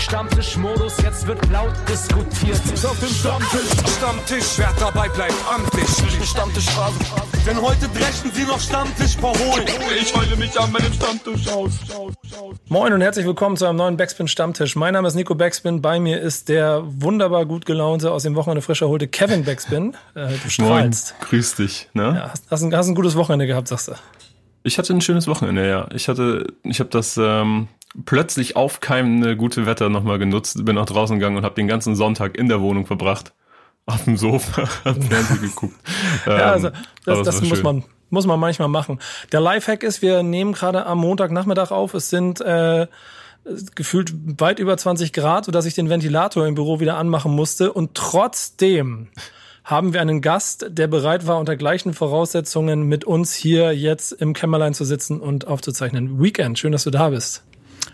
Stammtischmodus, jetzt wird laut diskutiert. Auf dem Stammtisch, Stammtisch, wer dabei bleibt, amtlich. Stammtisch Phase. Denn heute dreschen sie noch Stammtisch verholen. Ich heule mich an meinem Stammtisch aus. Moin und herzlich willkommen zu einem neuen Backspin Stammtisch. Mein Name ist Nico Backspin. Bei mir ist der wunderbar gut gelaunte, aus dem Wochenende frisch erholte Kevin Backspin. Äh, du strahlst. Moin, grüß dich. Ne? Ja, hast, hast, ein, hast ein gutes Wochenende gehabt, sagst du. Ich hatte ein schönes Wochenende, ja. Ich hatte, ich habe das ähm, plötzlich aufkeimende gute Wetter nochmal genutzt, bin auch draußen gegangen und habe den ganzen Sonntag in der Wohnung verbracht. Auf dem Sofa, hab Fernsehen geguckt. ja, also das, das, das muss man muss man manchmal machen. Der Lifehack ist, wir nehmen gerade am Montagnachmittag auf. Es sind äh, gefühlt weit über 20 Grad, sodass ich den Ventilator im Büro wieder anmachen musste. Und trotzdem haben wir einen Gast, der bereit war, unter gleichen Voraussetzungen mit uns hier jetzt im Kämmerlein zu sitzen und aufzuzeichnen. Weekend, schön, dass du da bist.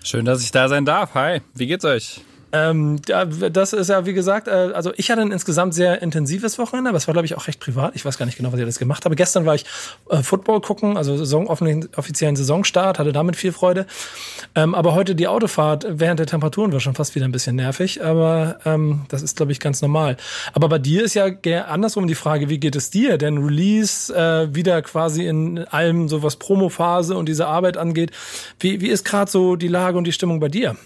Schön, dass ich da sein darf. Hi, wie geht's euch? Ähm, das ist ja, wie gesagt, äh, also ich hatte ein insgesamt sehr intensives Wochenende, aber es war, glaube ich, auch recht privat. Ich weiß gar nicht genau, was ich alles gemacht habe. Gestern war ich äh, Football gucken, also Saison, offiziellen Saisonstart, hatte damit viel Freude. Ähm, aber heute die Autofahrt während der Temperaturen war schon fast wieder ein bisschen nervig, aber ähm, das ist, glaube ich, ganz normal. Aber bei dir ist ja andersrum die Frage, wie geht es dir? Denn Release äh, wieder quasi in allem so was Promophase und diese Arbeit angeht. Wie, wie ist gerade so die Lage und die Stimmung bei dir?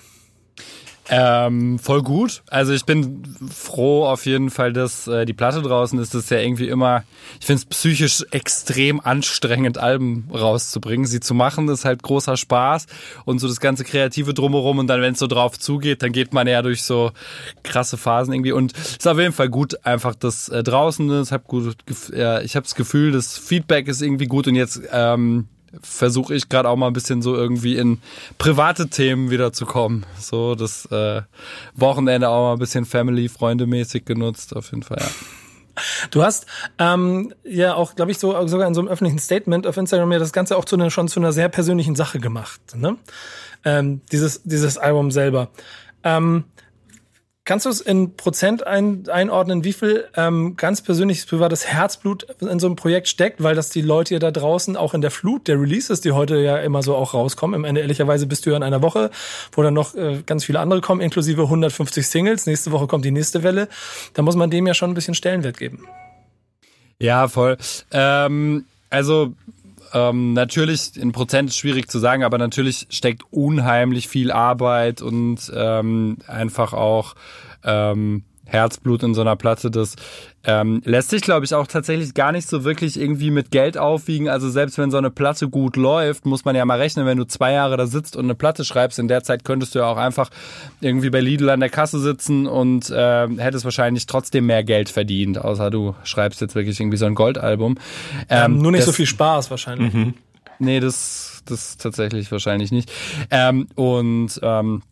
Ähm, voll gut. Also ich bin froh auf jeden Fall, dass äh, die Platte draußen ist. Das ist ja irgendwie immer, ich finde es psychisch extrem anstrengend, Alben rauszubringen. Sie zu machen, ist halt großer Spaß und so das ganze Kreative drumherum. Und dann, wenn es so drauf zugeht, dann geht man ja durch so krasse Phasen irgendwie. Und es ist auf jeden Fall gut, einfach das äh, draußen ist. Hab gut, äh, ich habe das Gefühl, das Feedback ist irgendwie gut und jetzt ähm, versuche ich gerade auch mal ein bisschen so irgendwie in private Themen wiederzukommen. So das äh, Wochenende auch mal ein bisschen Family, Freunde mäßig genutzt, auf jeden Fall, ja. Du hast ähm, ja auch, glaube ich, so sogar in so einem öffentlichen Statement auf Instagram ja das Ganze auch zu einer, schon zu einer sehr persönlichen Sache gemacht. Ne? Ähm, dieses, dieses Album selber. Ähm, Kannst du es in Prozent ein, einordnen, wie viel ähm, ganz persönliches privates Herzblut in so einem Projekt steckt, weil das die Leute ja da draußen auch in der Flut der Releases, die heute ja immer so auch rauskommen. Im Ende ehrlicherweise bist du ja in einer Woche, wo dann noch äh, ganz viele andere kommen, inklusive 150 Singles. Nächste Woche kommt die nächste Welle. Da muss man dem ja schon ein bisschen Stellenwert geben. Ja, voll. Ähm, also ähm, natürlich, in Prozent ist schwierig zu sagen, aber natürlich steckt unheimlich viel Arbeit und ähm, einfach auch ähm, Herzblut in so einer Platte. Das ähm, lässt sich, glaube ich, auch tatsächlich gar nicht so wirklich irgendwie mit Geld aufwiegen. Also selbst wenn so eine Platte gut läuft, muss man ja mal rechnen, wenn du zwei Jahre da sitzt und eine Platte schreibst, in der Zeit könntest du ja auch einfach irgendwie bei Lidl an der Kasse sitzen und äh, hättest wahrscheinlich trotzdem mehr Geld verdient, außer du schreibst jetzt wirklich irgendwie so ein Goldalbum. Ähm, ähm, nur nicht das, so viel Spaß wahrscheinlich. Mhm. Nee, das, das tatsächlich wahrscheinlich nicht. Ähm, und ähm,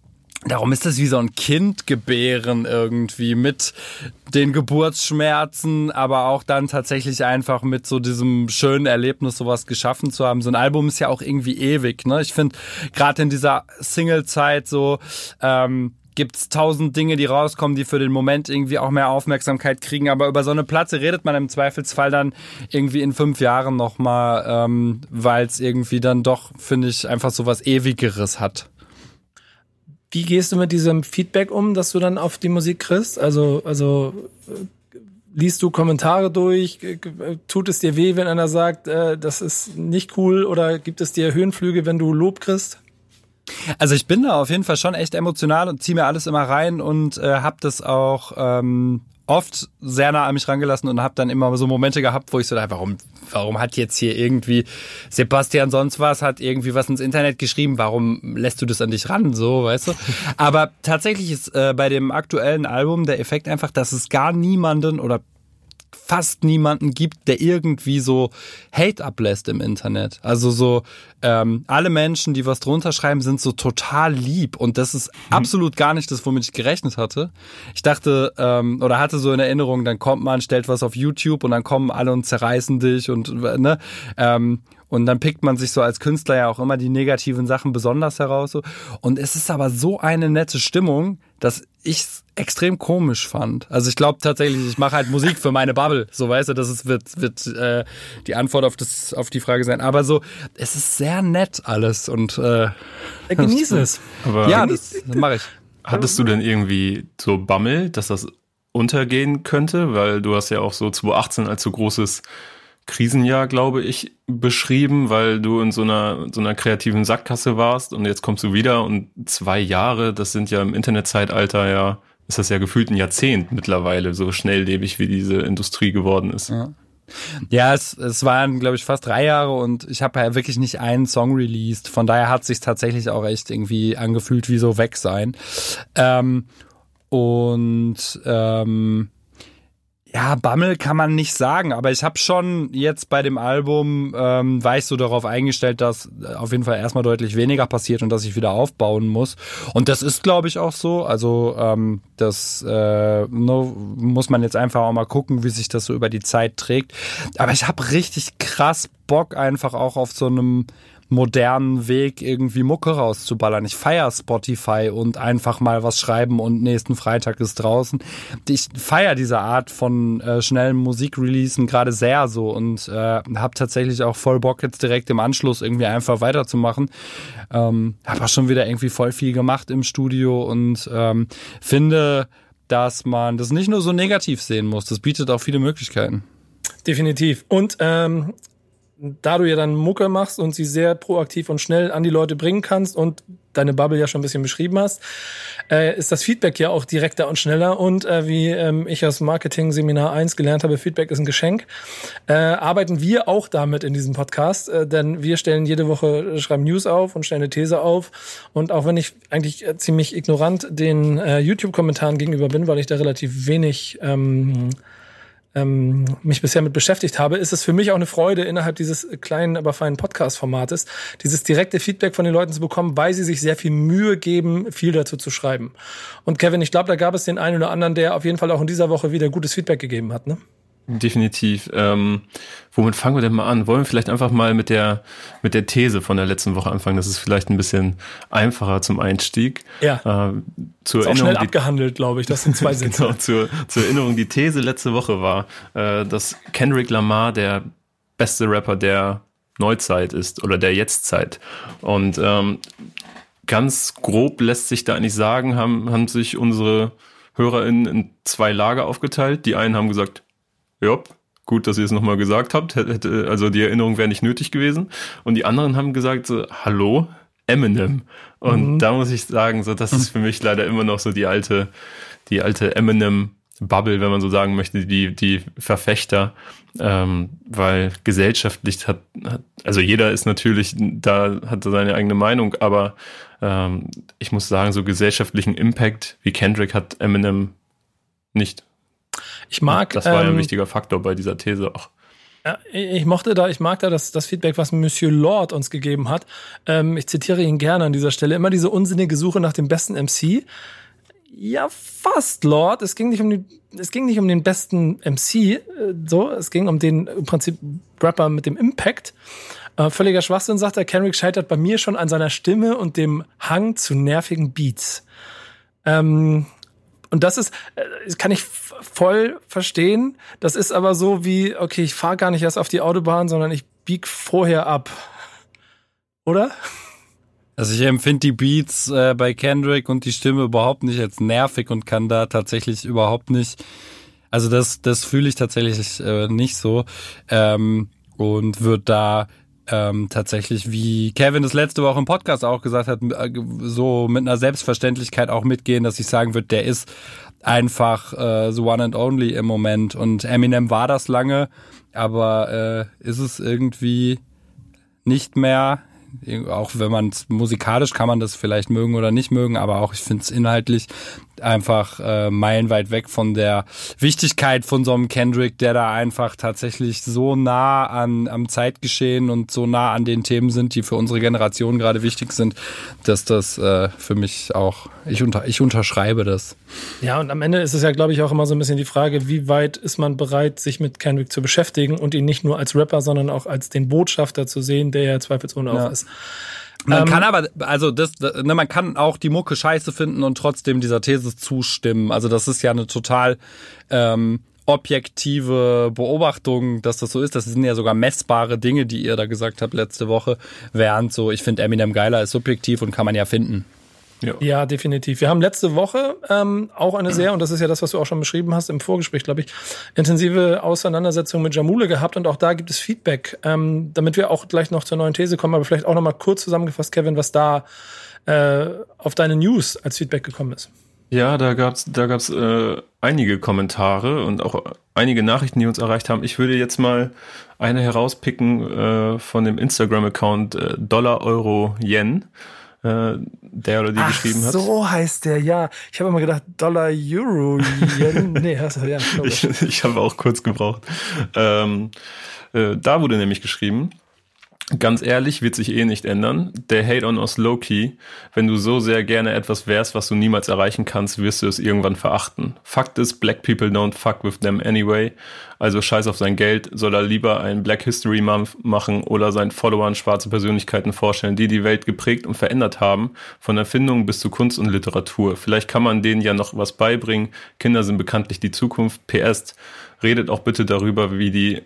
Darum ist das wie so ein Kind gebären irgendwie mit den Geburtsschmerzen, aber auch dann tatsächlich einfach mit so diesem schönen Erlebnis sowas geschaffen zu haben. So ein Album ist ja auch irgendwie ewig. Ne? Ich finde gerade in dieser Single-Zeit so ähm, gibt's tausend Dinge, die rauskommen, die für den Moment irgendwie auch mehr Aufmerksamkeit kriegen. Aber über so eine Platte redet man im Zweifelsfall dann irgendwie in fünf Jahren nochmal, ähm, weil es irgendwie dann doch, finde ich, einfach so was Ewigeres hat. Wie gehst du mit diesem Feedback um, dass du dann auf die Musik kriegst? Also, also liest du Kommentare durch? Tut es dir weh, wenn einer sagt, äh, das ist nicht cool? Oder gibt es dir Höhenflüge, wenn du Lob kriegst? Also ich bin da auf jeden Fall schon echt emotional und ziehe mir alles immer rein und äh, habe das auch ähm, oft sehr nah an mich rangelassen und habe dann immer so Momente gehabt, wo ich so dachte, warum, warum hat jetzt hier irgendwie Sebastian sonst was, hat irgendwie was ins Internet geschrieben, warum lässt du das an dich ran, so, weißt du? Aber tatsächlich ist äh, bei dem aktuellen Album der Effekt einfach, dass es gar niemanden oder fast niemanden gibt, der irgendwie so Hate ablässt im Internet. Also so ähm, alle Menschen, die was drunter schreiben, sind so total lieb und das ist mhm. absolut gar nicht das, womit ich gerechnet hatte. Ich dachte ähm, oder hatte so in Erinnerung, dann kommt man, stellt was auf YouTube und dann kommen alle und zerreißen dich und ne ähm, und dann pickt man sich so als Künstler ja auch immer die negativen Sachen besonders heraus. So. Und es ist aber so eine nette Stimmung, dass ich es extrem komisch fand. Also ich glaube tatsächlich, ich mache halt Musik für meine Bubble. So weißt du, das ist, wird, wird äh, die Antwort auf, das, auf die Frage sein. Aber so, es ist sehr nett alles und äh, genieße es. Aber ja, das, das mache ich. Hattest du denn irgendwie so Bammel, dass das untergehen könnte? Weil du hast ja auch so 2018 als so großes Krisenjahr, glaube ich, beschrieben, weil du in so einer, so einer kreativen Sackgasse warst und jetzt kommst du wieder und zwei Jahre, das sind ja im Internetzeitalter ja, ist das ja gefühlt ein Jahrzehnt mittlerweile, so schnelllebig wie diese Industrie geworden ist. Ja. Ja, es, es waren, glaube ich, fast drei Jahre und ich habe ja wirklich nicht einen Song released. Von daher hat sich tatsächlich auch echt irgendwie angefühlt wie so weg sein. Ähm, und ähm, ja, Bammel kann man nicht sagen, aber ich habe schon jetzt bei dem Album, ähm, war ich so darauf eingestellt, dass auf jeden Fall erstmal deutlich weniger passiert und dass ich wieder aufbauen muss. Und das ist, glaube ich, auch so. Also ähm, das äh, muss man jetzt einfach auch mal gucken, wie sich das so über die Zeit trägt. Aber ich habe richtig krass Bock einfach auch auf so einem modernen Weg, irgendwie Mucke rauszuballern. Ich feier Spotify und einfach mal was schreiben und nächsten Freitag ist draußen. Ich feier diese Art von äh, schnellen Musikreleasen gerade sehr so und äh, habe tatsächlich auch voll Bock jetzt direkt im Anschluss irgendwie einfach weiterzumachen. Ähm, habe auch schon wieder irgendwie voll viel gemacht im Studio und ähm, finde, dass man das nicht nur so negativ sehen muss. Das bietet auch viele Möglichkeiten. Definitiv. Und ähm, da du ja dann Mucke machst und sie sehr proaktiv und schnell an die Leute bringen kannst und deine Bubble ja schon ein bisschen beschrieben hast, äh, ist das Feedback ja auch direkter und schneller. Und äh, wie ähm, ich aus Marketing Seminar 1 gelernt habe, Feedback ist ein Geschenk, äh, arbeiten wir auch damit in diesem Podcast. Äh, denn wir stellen jede Woche, schreiben News auf und stellen eine These auf. Und auch wenn ich eigentlich äh, ziemlich ignorant den äh, YouTube-Kommentaren gegenüber bin, weil ich da relativ wenig ähm, ähm, mich bisher mit beschäftigt habe, ist es für mich auch eine Freude, innerhalb dieses kleinen, aber feinen Podcast-Formates, dieses direkte Feedback von den Leuten zu bekommen, weil sie sich sehr viel Mühe geben, viel dazu zu schreiben. Und Kevin, ich glaube, da gab es den einen oder anderen, der auf jeden Fall auch in dieser Woche wieder gutes Feedback gegeben hat, ne? Definitiv. Ähm, womit fangen wir denn mal an? Wollen wir vielleicht einfach mal mit der, mit der These von der letzten Woche anfangen? Das ist vielleicht ein bisschen einfacher zum Einstieg. Ja. Äh, zur ist auch schnell abgehandelt, glaube ich. Das sind zwei Sätze. genau, zur, zur Erinnerung. Die These letzte Woche war, äh, dass Kendrick Lamar der beste Rapper der Neuzeit ist oder der Jetztzeit. Und ähm, ganz grob lässt sich da eigentlich sagen, haben, haben sich unsere HörerInnen in zwei Lager aufgeteilt. Die einen haben gesagt, ja, gut, dass ihr es nochmal gesagt habt. Hätte, also die Erinnerung wäre nicht nötig gewesen. Und die anderen haben gesagt so, hallo, Eminem. Und mhm. da muss ich sagen, so, das ist für mich leider immer noch so die alte, die alte Eminem Bubble, wenn man so sagen möchte, die, die Verfechter, ähm, weil gesellschaftlich hat, hat, also jeder ist natürlich, da hat seine eigene Meinung, aber ähm, ich muss sagen, so gesellschaftlichen Impact wie Kendrick hat Eminem nicht. Ich mag. Das war ja ein ähm, wichtiger Faktor bei dieser These auch. Ich mochte da, ich mag da das, das Feedback, was Monsieur Lord uns gegeben hat. Ähm, ich zitiere ihn gerne an dieser Stelle. Immer diese unsinnige Suche nach dem besten MC. Ja, fast, Lord. Es ging nicht um die, es ging nicht um den besten MC, äh, so. Es ging um den im Prinzip Rapper mit dem Impact. Äh, völliger Schwachsinn, sagt er. Kendrick scheitert bei mir schon an seiner Stimme und dem Hang zu nervigen Beats. Ähm, und das ist, äh, das kann ich voll verstehen. Das ist aber so wie, okay, ich fahre gar nicht erst auf die Autobahn, sondern ich bieg vorher ab. Oder? Also ich empfinde die Beats äh, bei Kendrick und die Stimme überhaupt nicht als nervig und kann da tatsächlich überhaupt nicht. Also das, das fühle ich tatsächlich äh, nicht so ähm, und wird da ähm, tatsächlich, wie Kevin das letzte Woche im Podcast auch gesagt hat, äh, so mit einer Selbstverständlichkeit auch mitgehen, dass ich sagen würde, der ist einfach äh, the one and only im Moment. Und Eminem war das lange, aber äh, ist es irgendwie nicht mehr auch wenn man es musikalisch kann man das vielleicht mögen oder nicht mögen, aber auch ich finde es inhaltlich einfach äh, meilenweit weg von der Wichtigkeit von so einem Kendrick, der da einfach tatsächlich so nah an am Zeitgeschehen und so nah an den Themen sind, die für unsere Generation gerade wichtig sind, dass das äh, für mich auch ich unter ich unterschreibe das. Ja, und am Ende ist es ja glaube ich auch immer so ein bisschen die Frage, wie weit ist man bereit sich mit Kendrick zu beschäftigen und ihn nicht nur als Rapper, sondern auch als den Botschafter zu sehen, der ja zweifelsohne ja. auch ist. Man ähm, kann aber, also das, ne, man kann auch die Mucke scheiße finden und trotzdem dieser These zustimmen. Also das ist ja eine total ähm, objektive Beobachtung, dass das so ist. Das sind ja sogar messbare Dinge, die ihr da gesagt habt letzte Woche. Während so, ich finde Eminem geiler ist subjektiv und kann man ja finden. Ja. ja, definitiv. Wir haben letzte Woche ähm, auch eine sehr, und das ist ja das, was du auch schon beschrieben hast im Vorgespräch, glaube ich, intensive Auseinandersetzung mit Jamule gehabt und auch da gibt es Feedback, ähm, damit wir auch gleich noch zur neuen These kommen, aber vielleicht auch noch mal kurz zusammengefasst, Kevin, was da äh, auf deine News als Feedback gekommen ist. Ja, da gab's da gab's äh, einige Kommentare und auch einige Nachrichten, die uns erreicht haben. Ich würde jetzt mal eine herauspicken äh, von dem Instagram-Account äh, Dollar Euro Yen äh, der oder die Ach, geschrieben hat. So heißt der, ja. Ich habe immer gedacht, Dollar, Euro, Yen. nee, hast du, ja. ich ich habe auch kurz gebraucht. Ähm, äh, da wurde nämlich geschrieben, Ganz ehrlich, wird sich eh nicht ändern. Der Hate on us low-key. Wenn du so sehr gerne etwas wärst, was du niemals erreichen kannst, wirst du es irgendwann verachten. Fakt ist, black people don't fuck with them anyway. Also scheiß auf sein Geld, soll er lieber einen Black History Month machen oder seinen Followern schwarze Persönlichkeiten vorstellen, die die Welt geprägt und verändert haben, von Erfindungen bis zu Kunst und Literatur. Vielleicht kann man denen ja noch was beibringen. Kinder sind bekanntlich die Zukunft. PS, redet auch bitte darüber, wie die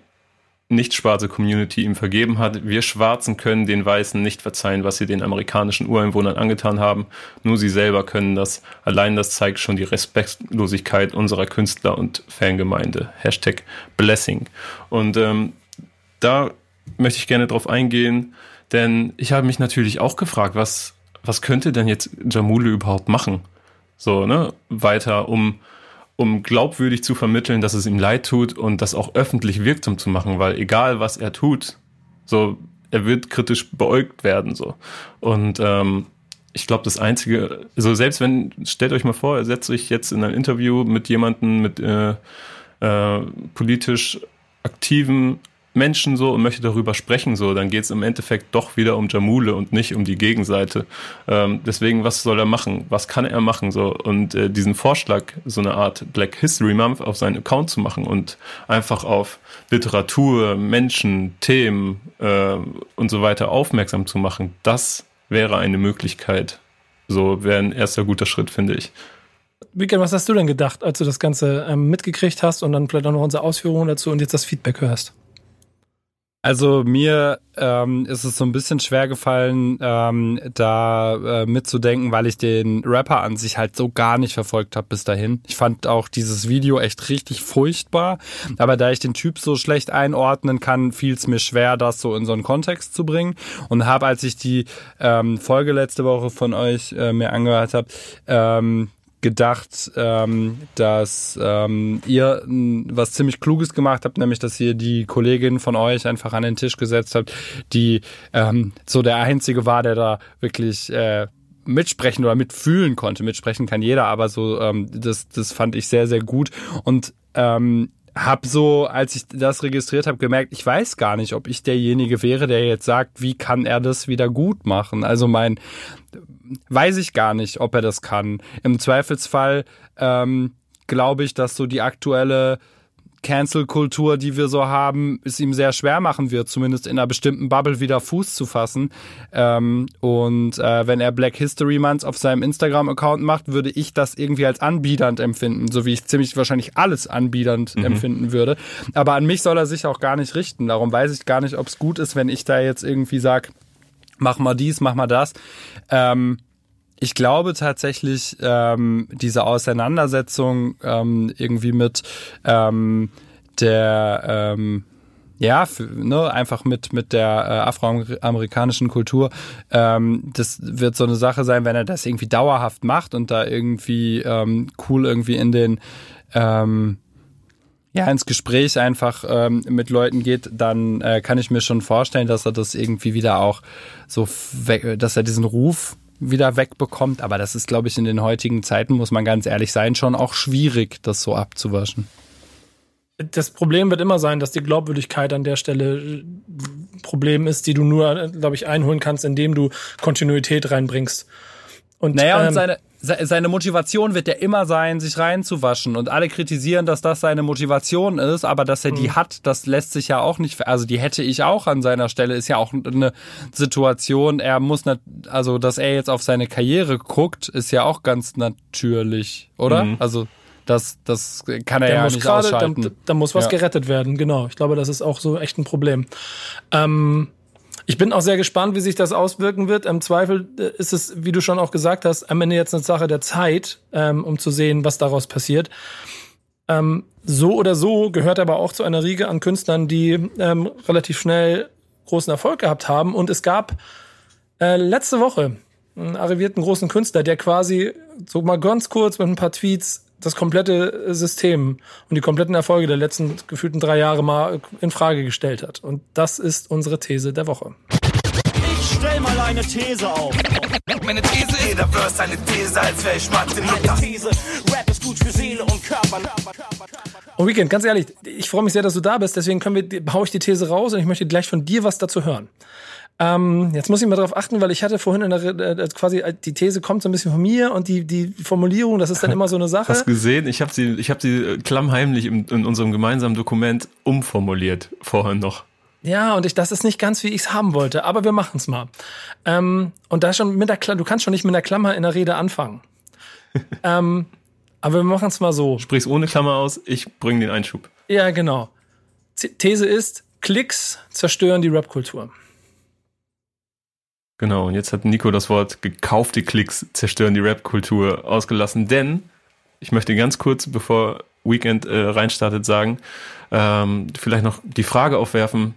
nicht schwarze Community ihm vergeben hat. Wir Schwarzen können den Weißen nicht verzeihen, was sie den amerikanischen Ureinwohnern angetan haben. Nur sie selber können das. Allein das zeigt schon die Respektlosigkeit unserer Künstler und Fangemeinde. Hashtag Blessing. Und ähm, da möchte ich gerne drauf eingehen, denn ich habe mich natürlich auch gefragt, was, was könnte denn jetzt Jamule überhaupt machen? So, ne? Weiter, um um glaubwürdig zu vermitteln, dass es ihm leid tut und das auch öffentlich wirksam zu machen, weil egal was er tut, so er wird kritisch beäugt werden so. Und ähm, ich glaube, das Einzige, so selbst wenn, stellt euch mal vor, er setzt sich jetzt in ein Interview mit jemandem mit äh, äh, politisch aktiven Menschen so und möchte darüber sprechen, so, dann geht es im Endeffekt doch wieder um Jamule und nicht um die Gegenseite. Ähm, deswegen, was soll er machen? Was kann er machen? So und äh, diesen Vorschlag, so eine Art Black History Month auf seinen Account zu machen und einfach auf Literatur, Menschen, Themen äh, und so weiter aufmerksam zu machen, das wäre eine Möglichkeit. So wäre ein erster guter Schritt, finde ich. Weekend, was hast du denn gedacht, als du das Ganze ähm, mitgekriegt hast und dann vielleicht auch noch unsere Ausführungen dazu und jetzt das Feedback hörst? Also mir ähm, ist es so ein bisschen schwer gefallen, ähm, da äh, mitzudenken, weil ich den Rapper an sich halt so gar nicht verfolgt habe bis dahin. Ich fand auch dieses Video echt richtig furchtbar, aber da ich den Typ so schlecht einordnen kann, fiel es mir schwer, das so in so einen Kontext zu bringen und habe, als ich die ähm, Folge letzte Woche von euch äh, mir angehört habe, ähm, gedacht, ähm, dass ähm, ihr was ziemlich Kluges gemacht habt, nämlich dass ihr die Kollegin von euch einfach an den Tisch gesetzt habt, die ähm, so der einzige war, der da wirklich äh, mitsprechen oder mitfühlen konnte. Mitsprechen kann jeder, aber so ähm, das das fand ich sehr sehr gut und ähm, hab so, als ich das registriert habe, gemerkt, ich weiß gar nicht, ob ich derjenige wäre, der jetzt sagt, wie kann er das wieder gut machen. Also mein, weiß ich gar nicht, ob er das kann. Im Zweifelsfall ähm, glaube ich, dass so die aktuelle Cancel-Kultur, die wir so haben, es ihm sehr schwer machen wird, zumindest in einer bestimmten Bubble wieder Fuß zu fassen. Ähm, und äh, wenn er Black History Month auf seinem Instagram-Account macht, würde ich das irgendwie als anbiedernd empfinden, so wie ich ziemlich wahrscheinlich alles anbiedernd mhm. empfinden würde. Aber an mich soll er sich auch gar nicht richten. Darum weiß ich gar nicht, ob es gut ist, wenn ich da jetzt irgendwie sage, mach mal dies, mach mal das. Ähm, ich glaube tatsächlich, ähm, diese Auseinandersetzung ähm, irgendwie mit ähm, der ähm, ja, ne, einfach mit, mit der äh, afroamerikanischen Kultur. Ähm, das wird so eine Sache sein, wenn er das irgendwie dauerhaft macht und da irgendwie ähm, cool irgendwie in den ähm, ja, ins Gespräch einfach ähm, mit Leuten geht, dann äh, kann ich mir schon vorstellen, dass er das irgendwie wieder auch so, dass er diesen Ruf wieder wegbekommt. Aber das ist, glaube ich, in den heutigen Zeiten, muss man ganz ehrlich sein, schon auch schwierig, das so abzuwaschen. Das Problem wird immer sein, dass die Glaubwürdigkeit an der Stelle äh, Problem ist, die du nur, glaube ich, einholen kannst, indem du Kontinuität reinbringst. Und, naja, und ähm, seine, seine Motivation wird ja immer sein, sich reinzuwaschen. Und alle kritisieren, dass das seine Motivation ist, aber dass er die mhm. hat, das lässt sich ja auch nicht, also die hätte ich auch an seiner Stelle, ist ja auch eine Situation. Er muss, nicht, also dass er jetzt auf seine Karriere guckt, ist ja auch ganz natürlich, oder? Mhm. Also das, das kann er der ja nicht grade, ausschalten. Da, da muss was ja. gerettet werden, genau. Ich glaube, das ist auch so echt ein Problem. Ähm, Ich bin auch sehr gespannt, wie sich das auswirken wird. Im Zweifel äh, ist es, wie du schon auch gesagt hast, am Ende jetzt eine Sache der Zeit, ähm, um zu sehen, was daraus passiert. Ähm, so oder so gehört aber auch zu einer Riege an Künstlern, die ähm, relativ schnell großen Erfolg gehabt haben. Und es gab äh, letzte Woche einen arrivierten großen Künstler, der quasi so mal ganz kurz mit ein paar Tweets das komplette äh, System und die kompletten Erfolge der letzten gefühlten drei Jahre mal in Frage gestellt hat. Und das ist unsere These der Woche. Ich stell mal eine These auf. Meine These ist, jeder Verse eine These, als wäre ich Mathe Meine These, Rap ist gut für Seele und Körper. Und Weekend, ganz ehrlich, ich freue mich sehr, dass du da bist. Deswegen können wir, hau ich die These raus und ich möchte gleich von dir was dazu hören. Ähm, jetzt muss ich mal darauf achten, weil ich hatte vorhin in der, äh, quasi äh, die These kommt so ein bisschen von mir und die die Formulierung, das ist dann immer so eine Sache. Hast gesehen? Ich habe sie, ich habe sie äh, klammheimlich in, in unserem gemeinsamen Dokument umformuliert vorhin noch. Ja, und ich, das ist nicht ganz, wie ich es haben wollte, aber wir machen's mal. Ähm, und da schon mit der Klammer, du kannst schon nicht mit der Klammer in der Rede anfangen. ähm, aber wir machen's mal so. Sprich's ohne Klammer aus, ich bringe den Einschub. Ja, genau. These ist, Klicks zerstören die Rap-Kultur. Genau, und jetzt hat Nico das Wort gekaufte Klicks zerstören die Rap-Kultur ausgelassen, denn ich möchte ganz kurz, bevor Weekend äh, reinstartet, sagen, ähm, vielleicht noch die Frage aufwerfen,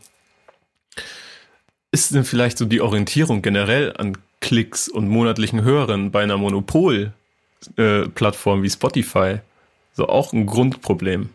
ist denn vielleicht so die Orientierung generell an Klicks und monatlichen Hörern bei einer Monopol-Plattform äh, wie Spotify so auch ein Grundproblem?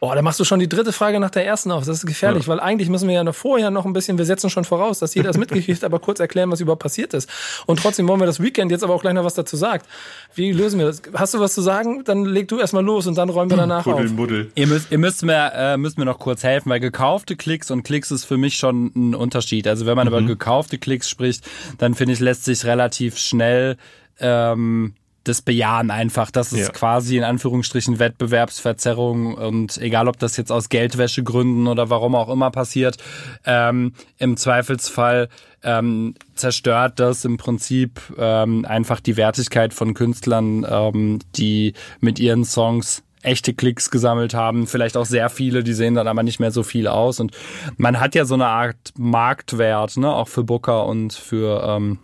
Oh, da machst du schon die dritte Frage nach der ersten auf. Das ist gefährlich, ja. weil eigentlich müssen wir ja noch vorher noch ein bisschen, wir setzen schon voraus, dass jeder es mitgekriegt, aber kurz erklären, was überhaupt passiert ist. Und trotzdem wollen wir das Weekend jetzt aber auch gleich noch was dazu sagt. Wie lösen wir das? Hast du was zu sagen? Dann leg du erstmal los und dann räumen wir danach Buddel, auf. Buddel. Ihr müsst, ihr müsst mir, äh, müsst mir noch kurz helfen, weil gekaufte Klicks und Klicks ist für mich schon ein Unterschied. Also wenn man mhm. über gekaufte Klicks spricht, dann finde ich, lässt sich relativ schnell ähm, das bejahen einfach. Das ist ja. quasi in Anführungsstrichen Wettbewerbsverzerrung und egal ob das jetzt aus Geldwäschegründen oder warum auch immer passiert, ähm, im Zweifelsfall ähm, zerstört das im Prinzip ähm, einfach die Wertigkeit von Künstlern, ähm, die mit ihren Songs echte Klicks gesammelt haben, vielleicht auch sehr viele, die sehen dann aber nicht mehr so viel aus und man hat ja so eine Art Marktwert, ne, auch für Booker und für ähm,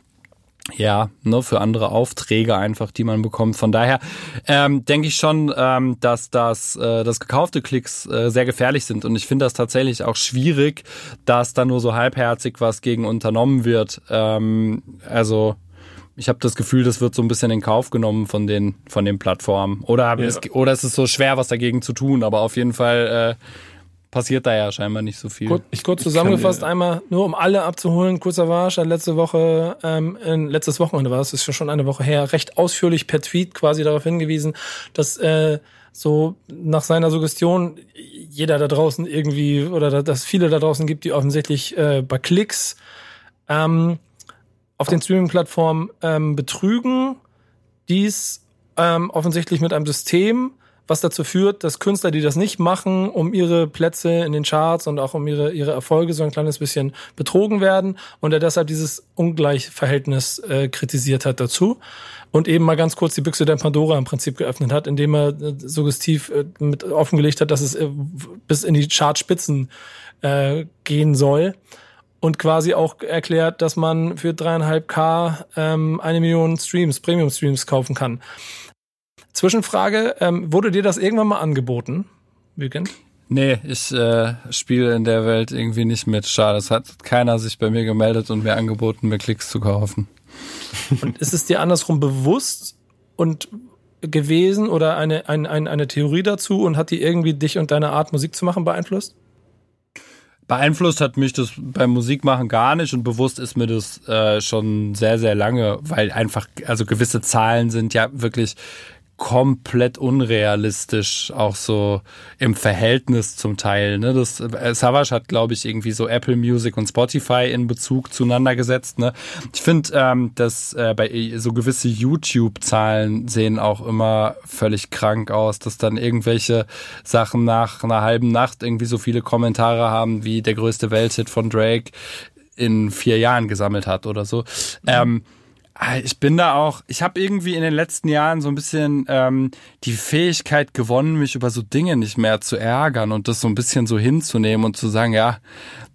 ja, ne, für andere Aufträge einfach, die man bekommt. Von daher ähm, denke ich schon, ähm, dass das, äh, dass gekaufte Klicks äh, sehr gefährlich sind. Und ich finde das tatsächlich auch schwierig, dass da nur so halbherzig was gegen unternommen wird. Ähm, also ich habe das Gefühl, das wird so ein bisschen in Kauf genommen von den von den Plattformen. Oder, ja. es, oder es ist so schwer, was dagegen zu tun. Aber auf jeden Fall äh, passiert da ja scheinbar nicht so viel. Kurz, kurz zusammengefasst einmal, nur um alle abzuholen, kurzer Warsch hat letzte Woche, ähm, in, letztes Wochenende war es, ist schon eine Woche her, recht ausführlich per Tweet quasi darauf hingewiesen, dass äh, so nach seiner Suggestion jeder da draußen irgendwie oder dass viele da draußen gibt, die offensichtlich äh, bei Klicks ähm, auf den Streaming-Plattformen ähm, betrügen, dies ähm, offensichtlich mit einem System was dazu führt, dass Künstler, die das nicht machen, um ihre Plätze in den Charts und auch um ihre, ihre Erfolge so ein kleines bisschen betrogen werden und er deshalb dieses Ungleichverhältnis äh, kritisiert hat dazu und eben mal ganz kurz die Büchse der Pandora im Prinzip geöffnet hat, indem er äh, suggestiv äh, mit offengelegt hat, dass es äh, bis in die Chartspitzen äh, gehen soll und quasi auch erklärt, dass man für dreieinhalb K ähm, eine Million Streams, Premium-Streams kaufen kann. Zwischenfrage, ähm, wurde dir das irgendwann mal angeboten, Weekend? Nee, ich äh, spiele in der Welt irgendwie nicht mit. Schade, es hat keiner sich bei mir gemeldet und mir angeboten, mir Klicks zu kaufen. Und ist es dir andersrum bewusst und gewesen oder eine, eine, eine Theorie dazu und hat die irgendwie dich und deine Art Musik zu machen beeinflusst? Beeinflusst hat mich das beim Musikmachen gar nicht und bewusst ist mir das äh, schon sehr, sehr lange, weil einfach, also gewisse Zahlen sind ja wirklich komplett unrealistisch, auch so im Verhältnis zum Teil. Ne? Das, äh, Savage hat, glaube ich, irgendwie so Apple Music und Spotify in Bezug zueinander gesetzt. Ne? Ich finde, ähm, dass äh, bei so gewisse YouTube-Zahlen sehen auch immer völlig krank aus, dass dann irgendwelche Sachen nach einer halben Nacht irgendwie so viele Kommentare haben, wie der größte Welthit von Drake in vier Jahren gesammelt hat oder so. Mhm. Ähm, ich bin da auch, ich habe irgendwie in den letzten Jahren so ein bisschen ähm, die Fähigkeit gewonnen, mich über so Dinge nicht mehr zu ärgern und das so ein bisschen so hinzunehmen und zu sagen, ja,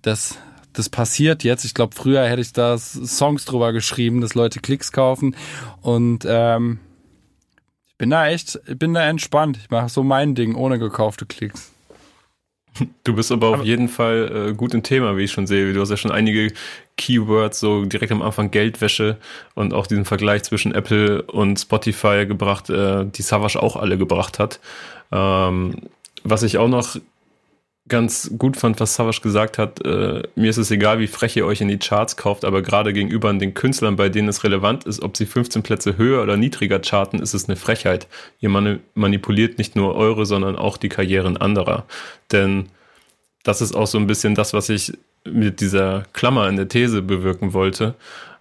das, das passiert jetzt. Ich glaube, früher hätte ich da Songs drüber geschrieben, dass Leute Klicks kaufen. Und ähm, ich bin da echt, ich bin da entspannt. Ich mache so mein Ding ohne gekaufte Klicks. Du bist aber auf jeden Fall äh, gut im Thema, wie ich schon sehe. Du hast ja schon einige Keywords, so direkt am Anfang Geldwäsche und auch diesen Vergleich zwischen Apple und Spotify gebracht, äh, die Savage auch alle gebracht hat. Ähm, was ich auch noch ganz gut fand, was Savage gesagt hat, äh, mir ist es egal, wie frech ihr euch in die Charts kauft, aber gerade gegenüber den Künstlern, bei denen es relevant ist, ob sie 15 Plätze höher oder niedriger charten, ist es eine Frechheit. Ihr manipuliert nicht nur eure, sondern auch die Karrieren anderer. Denn das ist auch so ein bisschen das, was ich mit dieser Klammer in der These bewirken wollte.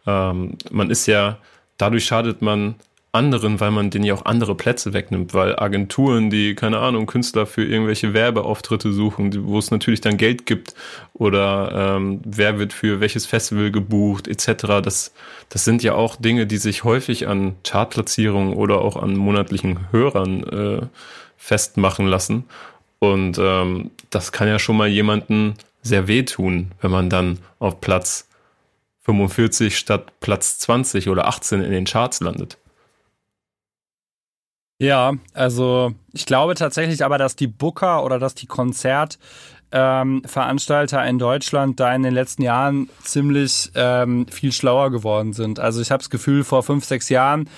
Ähm, man ist ja, dadurch schadet man anderen, weil man denen ja auch andere Plätze wegnimmt, weil Agenturen, die, keine Ahnung, Künstler für irgendwelche Werbeauftritte suchen, wo es natürlich dann Geld gibt oder ähm, wer wird für welches Festival gebucht, etc., das, das sind ja auch Dinge, die sich häufig an Chartplatzierungen oder auch an monatlichen Hörern äh, festmachen lassen. Und ähm, das kann ja schon mal jemanden sehr wehtun, wenn man dann auf Platz 45 statt Platz 20 oder 18 in den Charts landet. Ja, also ich glaube tatsächlich aber, dass die Booker oder dass die Konzertveranstalter ähm, in Deutschland da in den letzten Jahren ziemlich ähm, viel schlauer geworden sind. Also ich habe das Gefühl, vor fünf, sechs Jahren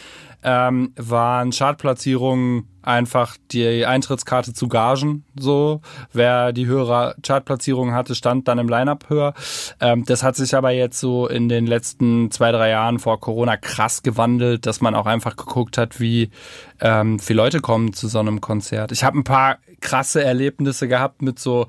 ähm, waren Chartplatzierungen einfach die Eintrittskarte zu Gagen. So, wer die höhere Chartplatzierung hatte, stand dann im Lineup höher. Ähm, das hat sich aber jetzt so in den letzten zwei, drei Jahren vor Corona krass gewandelt, dass man auch einfach geguckt hat, wie ähm, viele Leute kommen zu so einem Konzert. Ich habe ein paar krasse Erlebnisse gehabt mit so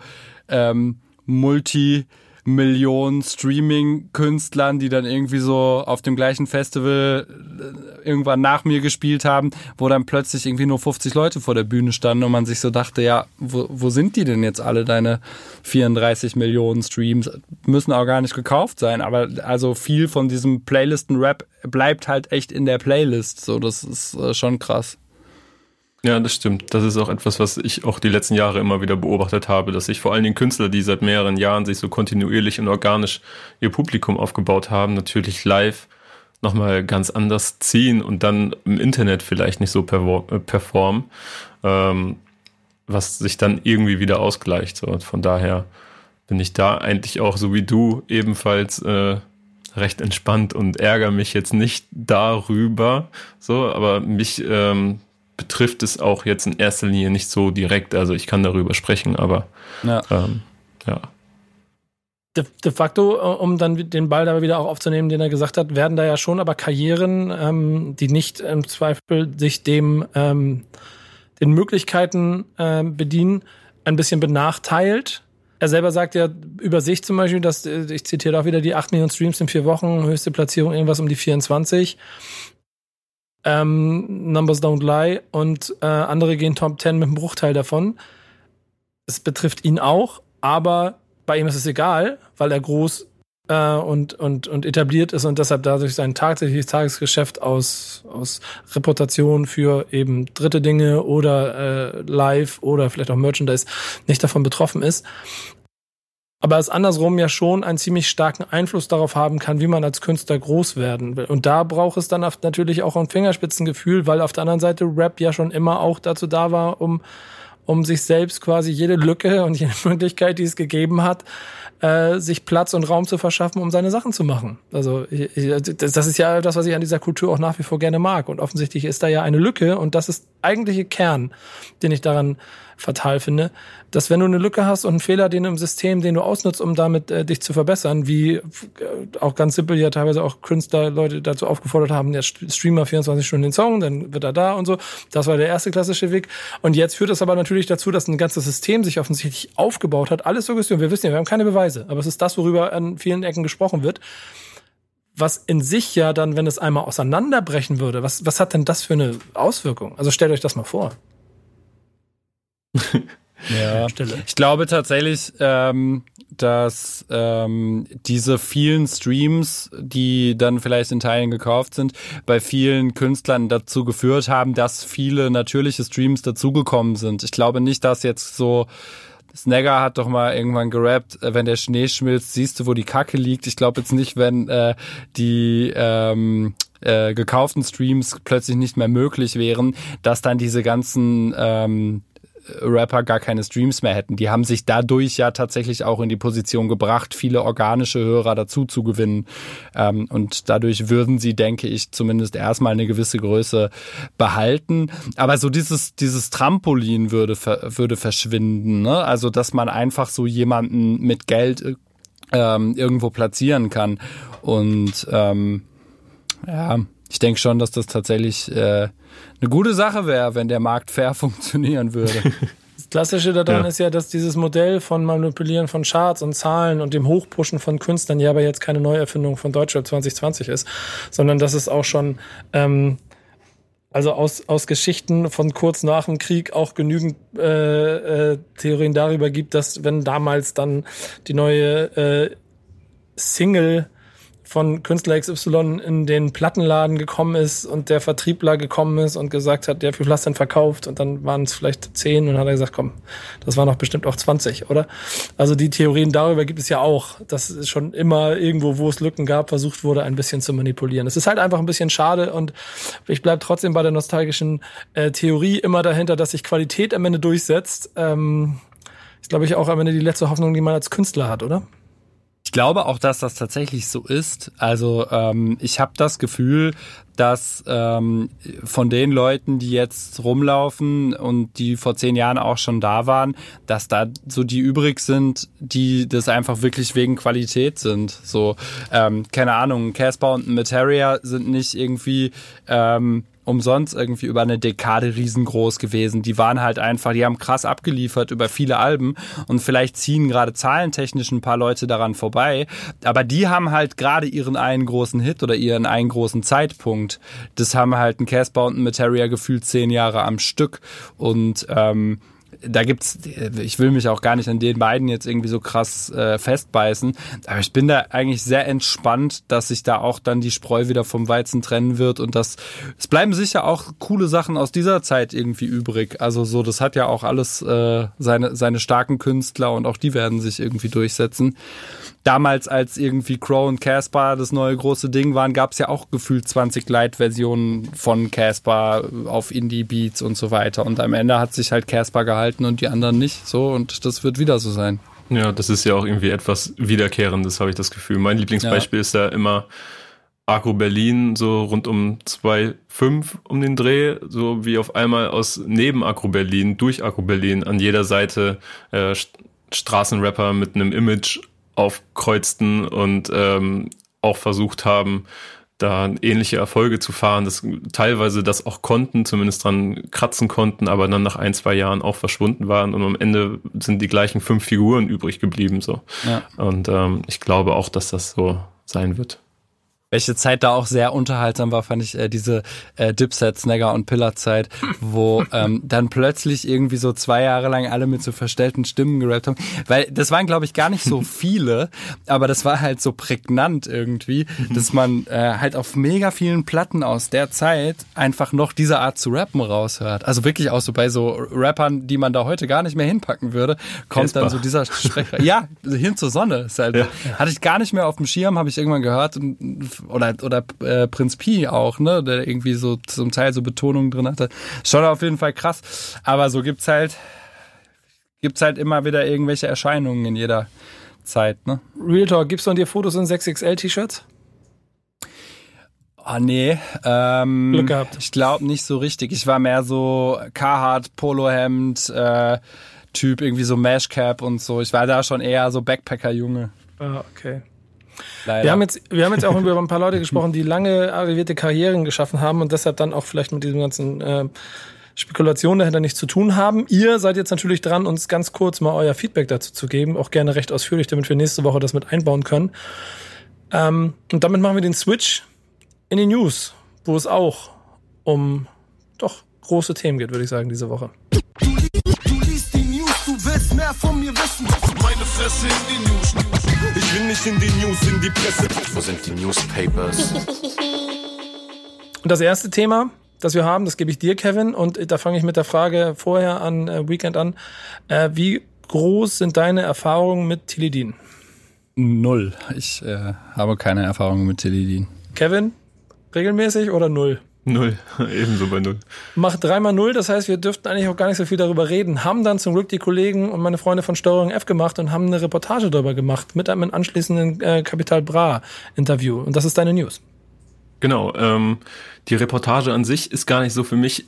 ähm, Multi- Millionen Streaming-Künstlern, die dann irgendwie so auf dem gleichen Festival äh, irgendwann nach mir gespielt haben, wo dann plötzlich irgendwie nur 50 Leute vor der Bühne standen und man sich so dachte, ja, wo, wo sind die denn jetzt alle, deine 34 Millionen Streams? Müssen auch gar nicht gekauft sein, aber also viel von diesem Playlisten-Rap bleibt halt echt in der Playlist. So, das ist äh, schon krass. Ja, das stimmt. Das ist auch etwas, was ich auch die letzten Jahre immer wieder beobachtet habe, dass sich vor allen Dingen Künstler, die seit mehreren Jahren sich so kontinuierlich und organisch ihr Publikum aufgebaut haben, natürlich live nochmal ganz anders ziehen und dann im Internet vielleicht nicht so äh, performen, ähm, was sich dann irgendwie wieder ausgleicht. So. Und von daher bin ich da eigentlich auch so wie du ebenfalls äh, recht entspannt und ärgere mich jetzt nicht darüber. So, aber mich ähm, betrifft es auch jetzt in erster Linie nicht so direkt. Also ich kann darüber sprechen, aber ja. Ähm, ja. De, de, facto, äh, um dann den Ball da wieder auch aufzunehmen, den er gesagt hat, werden da ja schon aber Karrieren, ähm, die nicht im Zweifel sich dem ähm, den Möglichkeiten äh, bedienen, ein bisschen benachteilt. Er selber sagt ja über sich zum Beispiel, dass, äh, ich zitiere auch wieder die 8 Millionen Streams in vier Wochen, höchste Platzierung irgendwas um die 24 ähm, Numbers Don't Lie und äh, andere gehen Top 10 mit einem Bruchteil davon. Es betrifft ihn auch, aber bei ihm ist es egal, weil er groß äh, und, und, und etabliert ist und deshalb dadurch sein tatsächliches Tagesgeschäft aus, aus Reputation für eben dritte Dinge oder äh, Live oder vielleicht auch Merchandise nicht davon betroffen ist aber es andersrum ja schon einen ziemlich starken Einfluss darauf haben kann, wie man als Künstler groß werden will. Und da braucht es dann natürlich auch ein Fingerspitzengefühl, weil auf der anderen Seite Rap ja schon immer auch dazu da war, um, um sich selbst quasi jede Lücke und jede Möglichkeit, die es gegeben hat, äh, sich Platz und Raum zu verschaffen, um seine Sachen zu machen. Also ich, das ist ja das, was ich an dieser Kultur auch nach wie vor gerne mag. Und offensichtlich ist da ja eine Lücke und das ist eigentliche Kern, den ich daran fatal finde, dass wenn du eine Lücke hast und einen Fehler, den im System, den du ausnutzt, um damit äh, dich zu verbessern, wie äh, auch ganz simpel ja teilweise auch Künstler Leute dazu aufgefordert haben, der Streamer 24 Stunden den Song, dann wird er da und so. Das war der erste klassische Weg. Und jetzt führt das aber natürlich dazu, dass ein ganzes System sich offensichtlich aufgebaut hat. Alles Suggestion. Wir wissen ja, wir haben keine Beweise, aber es ist das, worüber an vielen Ecken gesprochen wird was in sich ja dann, wenn es einmal auseinanderbrechen würde, was, was hat denn das für eine Auswirkung? Also stellt euch das mal vor. Ja, Stelle. ich glaube tatsächlich, ähm, dass ähm, diese vielen Streams, die dann vielleicht in Teilen gekauft sind, bei vielen Künstlern dazu geführt haben, dass viele natürliche Streams dazugekommen sind. Ich glaube nicht, dass jetzt so Snagger hat doch mal irgendwann gerappt, äh, wenn der Schnee schmilzt, siehst du, wo die Kacke liegt. Ich glaube jetzt nicht, wenn äh, die ähm, äh, gekauften Streams plötzlich nicht mehr möglich wären, dass dann diese ganzen ähm, Rapper gar keine Streams mehr hätten. Die haben sich dadurch ja tatsächlich auch in die Position gebracht, viele organische Hörer dazu zu gewinnen. Ähm, und dadurch würden sie, denke ich, zumindest erstmal eine gewisse Größe behalten. Aber so dieses, dieses Trampolin würde, würde verschwinden. Ne? Also, dass man einfach so jemanden mit Geld ähm, irgendwo platzieren kann. Und ähm, ja, ich denke schon, dass das tatsächlich äh, eine gute Sache wäre, wenn der Markt fair funktionieren würde. Das Klassische daran ja. ist ja, dass dieses Modell von Manipulieren von Charts und Zahlen und dem Hochpushen von Künstlern ja aber jetzt keine Neuerfindung von Deutschland 2020 ist, sondern dass es auch schon ähm, also aus, aus Geschichten von kurz nach dem Krieg auch genügend äh, äh, Theorien darüber gibt, dass wenn damals dann die neue äh, Single von Künstler XY in den Plattenladen gekommen ist und der Vertriebler gekommen ist und gesagt hat, der, wie viel hast denn verkauft? Und dann waren es vielleicht zehn und dann hat er gesagt, komm, das waren doch bestimmt auch 20, oder? Also die Theorien darüber gibt es ja auch, dass schon immer irgendwo, wo es Lücken gab, versucht wurde, ein bisschen zu manipulieren. Es ist halt einfach ein bisschen schade und ich bleib trotzdem bei der nostalgischen äh, Theorie immer dahinter, dass sich Qualität am Ende durchsetzt. Ähm, ist, glaube ich, auch am Ende die letzte Hoffnung, die man als Künstler hat, oder? Ich glaube auch, dass das tatsächlich so ist. Also ähm, ich habe das Gefühl, dass ähm, von den Leuten, die jetzt rumlaufen und die vor zehn Jahren auch schon da waren, dass da so die übrig sind, die das einfach wirklich wegen Qualität sind. So, ähm, keine Ahnung, Casper und Materia sind nicht irgendwie ähm, umsonst irgendwie über eine Dekade riesengroß gewesen. Die waren halt einfach, die haben krass abgeliefert über viele Alben und vielleicht ziehen gerade zahlentechnisch ein paar Leute daran vorbei, aber die haben halt gerade ihren einen großen Hit oder ihren einen großen Zeitpunkt. Das haben halt ein Casper und ein Materia gefühlt zehn Jahre am Stück und ähm, da gibt's, ich will mich auch gar nicht an den beiden jetzt irgendwie so krass äh, festbeißen, aber ich bin da eigentlich sehr entspannt, dass sich da auch dann die Spreu wieder vom Weizen trennen wird und dass es bleiben sicher auch coole Sachen aus dieser Zeit irgendwie übrig. Also so, das hat ja auch alles äh, seine seine starken Künstler und auch die werden sich irgendwie durchsetzen damals, als irgendwie Crow und Casper das neue große Ding waren, gab es ja auch gefühlt 20 Light-Versionen von Casper auf Indie-Beats und so weiter. Und am Ende hat sich halt Casper gehalten und die anderen nicht. So, und das wird wieder so sein. Ja, das ist ja auch irgendwie etwas Wiederkehrendes, habe ich das Gefühl. Mein Lieblingsbeispiel ja. ist da immer Agro Berlin, so rund um 2,5 um den Dreh, so wie auf einmal aus neben Agro Berlin, durch Agro Berlin an jeder Seite äh, Straßenrapper mit einem Image aufkreuzten und ähm, auch versucht haben, da ähnliche Erfolge zu fahren, das teilweise das auch konnten, zumindest dran kratzen konnten, aber dann nach ein, zwei Jahren auch verschwunden waren und am Ende sind die gleichen fünf Figuren übrig geblieben. so. Ja. Und ähm, ich glaube auch, dass das so sein wird. Welche Zeit da auch sehr unterhaltsam war, fand ich äh, diese äh, Dipset, Snagger und Pillar Zeit, wo ähm, dann plötzlich irgendwie so zwei Jahre lang alle mit so verstellten Stimmen gerappt haben. Weil das waren, glaube ich, gar nicht so viele, aber das war halt so prägnant irgendwie, dass man äh, halt auf mega vielen Platten aus der Zeit einfach noch diese Art zu rappen raushört. Also wirklich auch so bei so Rappern, die man da heute gar nicht mehr hinpacken würde, kommt Kesper. dann so dieser Sprecher. ja, hin zur Sonne. Ist halt, ja. Hatte ich gar nicht mehr auf dem Schirm, habe ich irgendwann gehört und oder oder äh, Prinz Pi auch, ne, der irgendwie so zum Teil so Betonungen drin hatte. Schon auf jeden Fall krass. Aber so gibt's halt gibt's halt immer wieder irgendwelche Erscheinungen in jeder Zeit, ne? Real Talk, gibt's von dir Fotos in 6XL T-Shirts? Ah, oh, nee. Ähm, Glück gehabt. Ich glaube nicht so richtig. Ich war mehr so Carhartt, Polohemd, äh, Typ, irgendwie so Mashcap und so. Ich war da schon eher so Backpacker-Junge. Ah, okay. Leider. Wir haben jetzt, wir haben jetzt auch über ein paar Leute gesprochen, die lange arrivierte Karrieren geschaffen haben und deshalb dann auch vielleicht mit diesem ganzen äh, Spekulationen dahinter nichts zu tun haben. Ihr seid jetzt natürlich dran, uns ganz kurz mal euer Feedback dazu zu geben, auch gerne recht ausführlich, damit wir nächste Woche das mit einbauen können. Ähm, und damit machen wir den Switch in die News, wo es auch um doch große Themen geht, würde ich sagen, diese Woche. Willst mehr von mir wissen. Meine Fresse in die News. Ich will nicht in die News, in die Presse. Wo sind die Newspapers? Und das erste Thema, das wir haben, das gebe ich dir, Kevin. Und da fange ich mit der Frage vorher an, äh, Weekend an. Äh, wie groß sind deine Erfahrungen mit Tilidin? Null. Ich äh, habe keine Erfahrung mit Tilidin. Kevin, regelmäßig oder null? Null, ebenso bei null. Macht dreimal null, das heißt, wir dürften eigentlich auch gar nicht so viel darüber reden. Haben dann zum Glück die Kollegen und meine Freunde von Steuerung F gemacht und haben eine Reportage darüber gemacht mit einem anschließenden äh, Capital Bra Interview. Und das ist deine News. Genau, ähm, die Reportage an sich ist gar nicht so für mich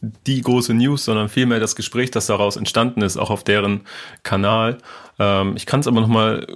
die große News, sondern vielmehr das Gespräch, das daraus entstanden ist, auch auf deren Kanal. Ähm, ich kann es aber nochmal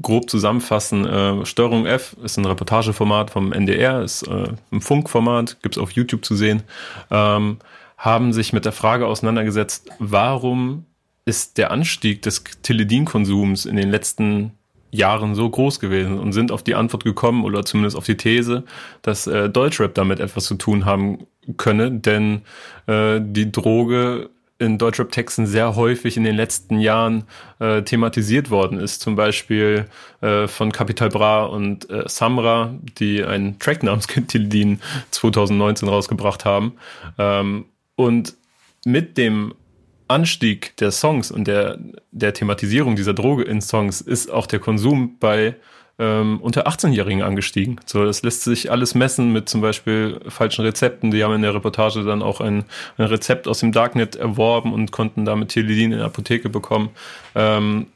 grob zusammenfassen. Äh, Steuerung F ist ein Reportageformat vom NDR, ist äh, ein Funkformat, gibt's auf YouTube zu sehen, ähm, haben sich mit der Frage auseinandergesetzt, warum ist der Anstieg des Teledin-Konsums in den letzten Jahren so groß gewesen und sind auf die Antwort gekommen oder zumindest auf die These, dass äh, Deutschrap damit etwas zu tun haben könne, denn äh, die Droge in Deutschrap-Texten sehr häufig in den letzten Jahren äh, thematisiert worden ist. Zum Beispiel äh, von Capital Bra und äh, Samra, die einen Track namens Tilidin 2019 rausgebracht haben. Ähm, und mit dem Anstieg der Songs und der, der Thematisierung dieser Droge in Songs ist auch der Konsum bei ähm, unter 18-Jährigen angestiegen. So, das lässt sich alles messen mit zum Beispiel falschen Rezepten. Die haben in der Reportage dann auch ein, ein Rezept aus dem Darknet erworben und konnten damit Teledin in der Apotheke bekommen. Ähm,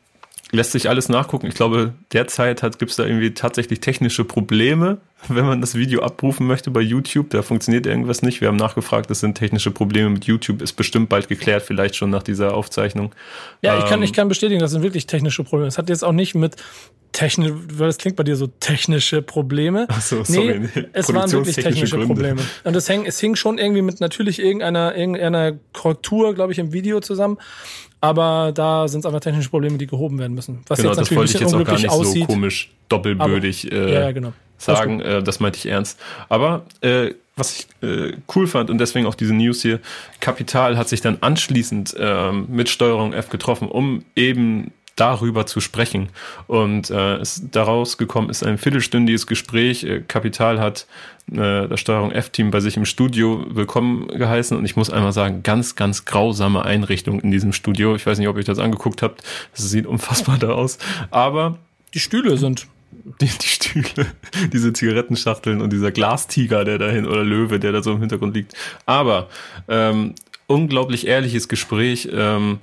lässt sich alles nachgucken. Ich glaube, derzeit gibt es da irgendwie tatsächlich technische Probleme, wenn man das Video abrufen möchte bei YouTube. Da funktioniert irgendwas nicht. Wir haben nachgefragt, das sind technische Probleme mit YouTube. Ist bestimmt bald geklärt, vielleicht schon nach dieser Aufzeichnung. Ja, ich kann, Ähm, ich kann bestätigen, das sind wirklich technische Probleme. Es hat jetzt auch nicht mit technisch, weil das klingt bei dir so technische Probleme. Ach so, sorry. Nee, Nee, es waren wirklich technische Gründe. Probleme. Und es hing, es hing schon irgendwie mit natürlich irgendeiner, irgendeiner Korrektur, glaube ich, im Video zusammen. Aber da sind es einfach technische Probleme, die gehoben werden müssen. Was Genau, jetzt das natürlich wollte ich jetzt auch gar nicht so aussieht. komisch doppelbödig äh, ja, genau. sagen. Äh, das meinte ich ernst. Aber äh, was ich äh, cool fand und deswegen auch diese News hier, Kapital hat sich dann anschließend ähm, mit Steuerung F getroffen, um eben darüber zu sprechen. Und äh, es daraus gekommen ist ein viertelstündiges Gespräch. Äh, Kapital hat äh, das Steuerung F-Team bei sich im Studio willkommen geheißen. Und ich muss einmal sagen, ganz, ganz grausame Einrichtung in diesem Studio. Ich weiß nicht, ob ihr euch das angeguckt habt. Es sieht unfassbar da aus. Aber Die Stühle sind. die, die Stühle, diese Zigarettenschachteln und dieser Glastiger, der dahin, oder Löwe, der da so im Hintergrund liegt. Aber ähm, unglaublich ehrliches Gespräch. Ähm,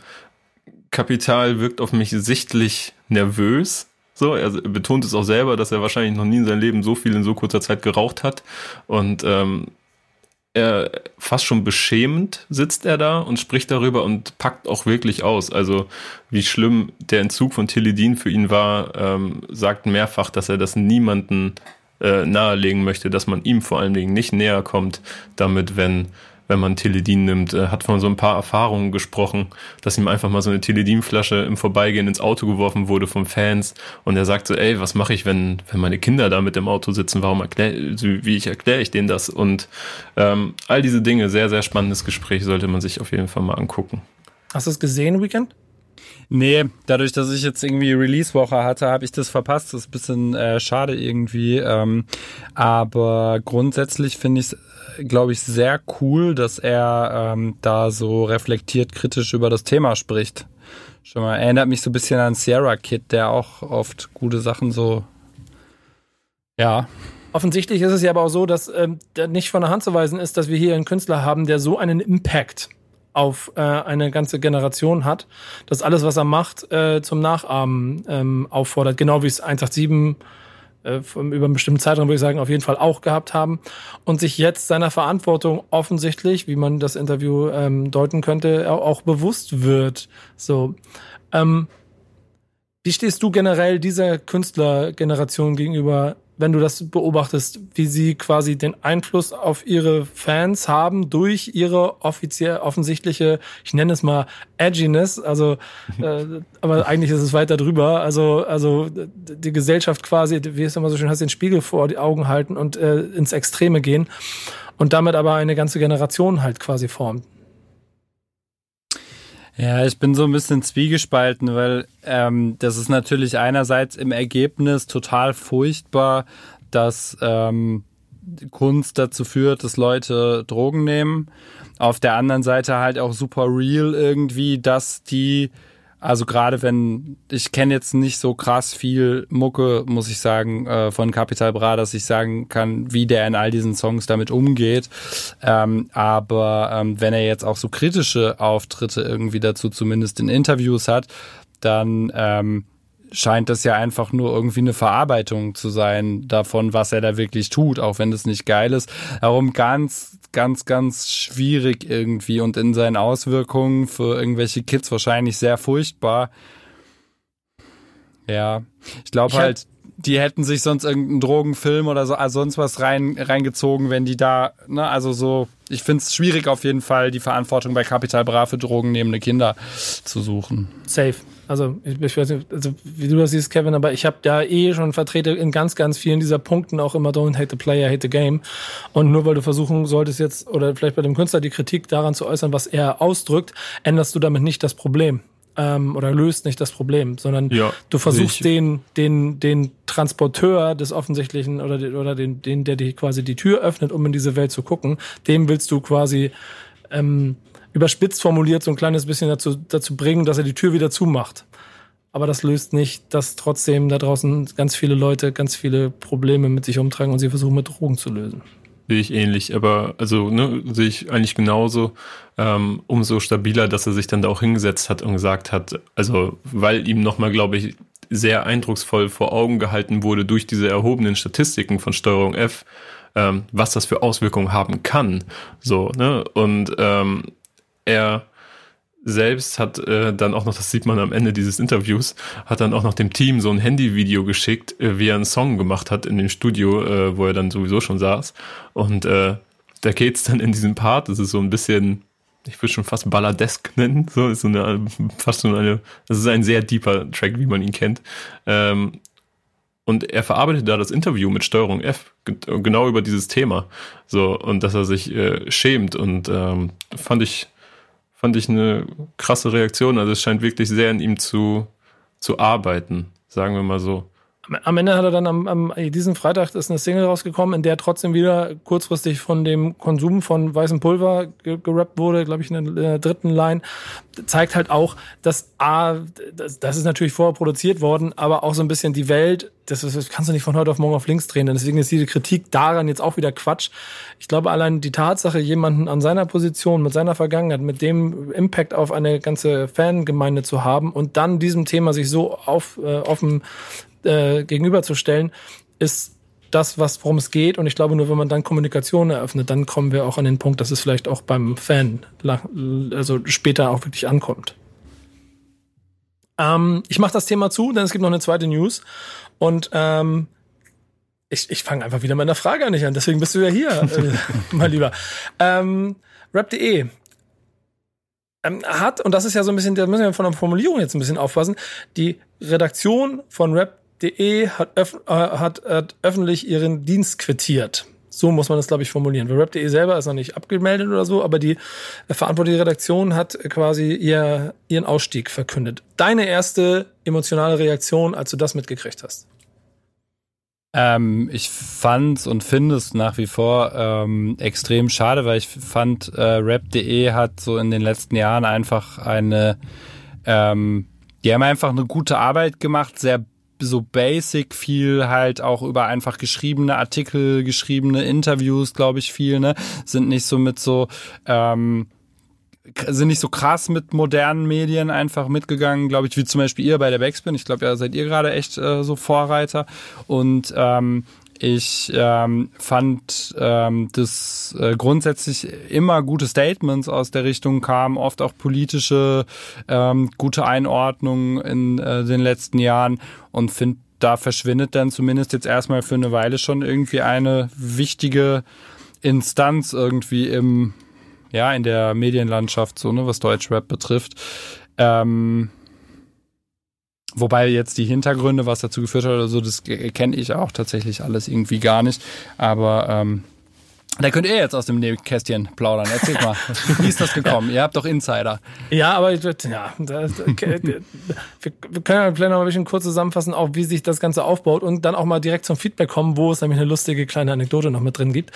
Kapital wirkt auf mich sichtlich nervös. So, er betont es auch selber, dass er wahrscheinlich noch nie in seinem Leben so viel in so kurzer Zeit geraucht hat. Und ähm, er fast schon beschämend sitzt er da und spricht darüber und packt auch wirklich aus. Also wie schlimm der Entzug von Tilidin für ihn war, ähm, sagt mehrfach, dass er das niemanden äh, nahelegen möchte, dass man ihm vor allen Dingen nicht näher kommt, damit, wenn wenn man Teledin nimmt, äh, hat von so ein paar Erfahrungen gesprochen, dass ihm einfach mal so eine Teledin-Flasche im Vorbeigehen ins Auto geworfen wurde von Fans und er sagt so, ey, was mache ich, wenn, wenn meine Kinder da mit im Auto sitzen, warum erkläre, wie ich erkläre ich denen das und ähm, all diese Dinge, sehr, sehr spannendes Gespräch, sollte man sich auf jeden Fall mal angucken. Hast du es gesehen, Weekend? Nee, dadurch, dass ich jetzt irgendwie Release-Woche hatte, habe ich das verpasst. Das ist ein bisschen äh, schade irgendwie. Ähm, aber grundsätzlich finde ich es, glaube ich, sehr cool, dass er ähm, da so reflektiert kritisch über das Thema spricht. Schon mal, erinnert mich so ein bisschen an Sierra Kid, der auch oft gute Sachen so, ja, Offensichtlich ist es ja aber auch so, dass ähm, nicht von der Hand zu weisen ist, dass wir hier einen Künstler haben, der so einen Impact auf äh, eine ganze Generation hat, dass alles, was er macht, äh, zum Nachahmen ähm, auffordert. Genau wie es 187 äh, über einen bestimmten Zeitraum, würde ich sagen, auf jeden Fall auch gehabt haben. Und sich jetzt seiner Verantwortung offensichtlich, wie man das Interview ähm, deuten könnte, auch, auch bewusst wird. So. Ähm, wie stehst du generell dieser Künstlergeneration gegenüber, wenn du das beobachtest, wie sie quasi den Einfluss auf ihre Fans haben durch ihre offiziell offensichtliche, ich nenne es mal Edginess, also äh, aber eigentlich ist es weiter drüber, also also die Gesellschaft quasi, wie es immer so schön heißt, den Spiegel vor die Augen halten und äh, ins Extreme gehen und damit aber eine ganze Generation halt quasi formt. Ja, ich bin so ein bisschen zwiegespalten, weil ähm, das ist natürlich einerseits im Ergebnis total furchtbar, dass ähm, Kunst dazu führt, dass Leute Drogen nehmen. Auf der anderen Seite halt auch super real irgendwie, dass die Also gerade wenn, ich kenne jetzt nicht so krass viel Mucke, muss ich sagen, äh, von Capital Bra, dass ich sagen kann, wie der in all diesen Songs damit umgeht. Ähm, aber ähm, wenn er jetzt auch so kritische Auftritte irgendwie dazu zumindest in Interviews hat, dann ähm, scheint das ja einfach nur irgendwie eine Verarbeitung zu sein davon, was er da wirklich tut, auch wenn das nicht geil ist. Darum ganz, ganz, ganz schwierig irgendwie und in seinen Auswirkungen für irgendwelche Kids wahrscheinlich sehr furchtbar. Ja, ich glaube halt, die hätten sich sonst irgendeinen Drogenfilm oder so, also sonst was rein, reingezogen, wenn die da, ne, also so, ich finde es schwierig auf jeden Fall, die Verantwortung bei Capital Bra für drogennehmende Kinder zu suchen. Safe. Also ich, weiß nicht, also wie du das siehst, Kevin, aber ich habe da eh schon vertrete in ganz, ganz vielen dieser Punkten auch immer Don't hate the player, hate the game. Und nur weil du versuchen solltest jetzt, oder vielleicht bei dem Künstler die Kritik daran zu äußern, was er ausdrückt, änderst du damit nicht das Problem. Ähm, oder löst nicht das Problem, sondern Ja, du versuchst den, den, den Transporteur des offensichtlichen oder, den- oder den, den, der dir quasi die Tür öffnet, um in diese Welt zu gucken, dem willst du quasi ähm, überspitzt formuliert so ein kleines bisschen dazu, dazu bringen, dass er die Tür wieder zumacht. Aber das löst nicht, dass trotzdem da draußen ganz viele Leute ganz viele Probleme mit sich umtragen und sie versuchen mit Drogen zu lösen. Sehe ich ähnlich, aber also ne, sehe ich eigentlich genauso. Ähm, umso stabiler, dass er sich dann da auch hingesetzt hat und gesagt hat, also weil ihm nochmal, glaube ich, sehr eindrucksvoll vor Augen gehalten wurde durch diese erhobenen Statistiken von Steuerung F, ähm, was das für Auswirkungen haben kann. So, ne? Und ähm, er selbst hat äh, dann auch noch, das sieht man am Ende dieses Interviews, hat dann auch noch dem Team so ein Handyvideo geschickt, äh, wie er einen Song gemacht hat in dem Studio, äh, wo er dann sowieso schon saß. Und äh, da geht's dann in diesem Part, das ist so ein bisschen, ich würde schon fast balladesk nennen, so ist so eine, fast so eine, das ist ein sehr deeper Track, wie man ihn kennt. Ähm, und er verarbeitet da das Interview mit Steuerung F ge- genau über dieses Thema. So, und dass er sich äh, schämt. Und ähm, fand ich, fand ich eine krasse Reaktion. Also es scheint wirklich sehr in ihm zu, zu arbeiten, sagen wir mal so. Am Ende hat er dann am, am diesen Freitag ist eine Single rausgekommen, in der trotzdem wieder kurzfristig von dem Konsum von weißem Pulver ge gerappt wurde, glaube ich, in der, äh, dritten Line. Zeigt halt auch, dass A, das, das ist natürlich vorher produziert worden, aber auch so ein bisschen die Welt, das, das kannst du nicht von heute auf morgen auf links drehen. Deswegen ist diese Kritik daran jetzt auch wieder Quatsch. Ich glaube, allein die Tatsache, jemanden an seiner Position, mit seiner Vergangenheit, mit dem Impact auf eine ganze Fangemeinde zu haben und dann diesem Thema sich so auf, äh, offen äh, gegenüberzustellen, ist das, was worum es geht. Und ich glaube, nur wenn man dann Kommunikation eröffnet, dann kommen wir auch an den Punkt, dass es vielleicht auch beim Fan also später auch wirklich ankommt. Ähm, ich mache das Thema zu, denn es gibt noch eine zweite News. Und ähm, ich, ich fange einfach wieder mit einer Frage an dich an, deswegen bist du ja hier, äh, mein Lieber. Ähm, Rap.de ähm, hat, und das ist ja so ein bisschen, da müssen wir von der Formulierung jetzt ein bisschen aufpassen, die Redaktion von Rap.de hat, öff, äh, hat, hat öffentlich ihren Dienst quittiert. So muss man das, glaube ich, formulieren. Weil Rap.de selber ist noch nicht abgemeldet oder so, aber die äh, verantwortliche Redaktion hat quasi ihr, ihren Ausstieg verkündet. Deine erste emotionale Reaktion, als du das mitgekriegt hast? Ähm, ich fand's und finde es nach wie vor ähm, extrem schade, weil ich fand, äh, Rap.de hat so in den letzten Jahren einfach eine, ähm, die haben einfach eine gute Arbeit gemacht, sehr so basic, viel halt auch über einfach geschriebene Artikel, geschriebene Interviews, glaube ich, viel, ne? Sind nicht so mit so, ähm, sind nicht so krass mit modernen Medien einfach mitgegangen, glaube ich, wie zum Beispiel ihr bei der Backspin. Ich glaube, ja, seid ihr gerade echt äh, so Vorreiter. Und ähm, ich ähm, fand, ähm, dass äh, grundsätzlich immer gute Statements aus der Richtung kamen, oft auch politische ähm, gute Einordnungen in äh, den letzten Jahren und finde, da verschwindet dann zumindest jetzt erstmal für eine Weile schon irgendwie eine wichtige Instanz irgendwie im ja, in der Medienlandschaft, so, ne, was Deutschrap betrifft. Ähm, wobei jetzt die Hintergründe, was dazu geführt hat oder so, das kenne ich auch tatsächlich alles irgendwie gar nicht. Aber ähm, da könnt ihr jetzt aus dem Nähkästchen plaudern. Erzählt mal, wie ist das gekommen? Ihr habt doch Insider. Ja, aber ich ja, das, okay, wir, wir können ja vielleicht noch ein bisschen kurz zusammenfassen, auch wie sich das Ganze aufbaut und dann auch mal direkt zum Feedback kommen, wo es nämlich eine lustige kleine Anekdote noch mit drin gibt.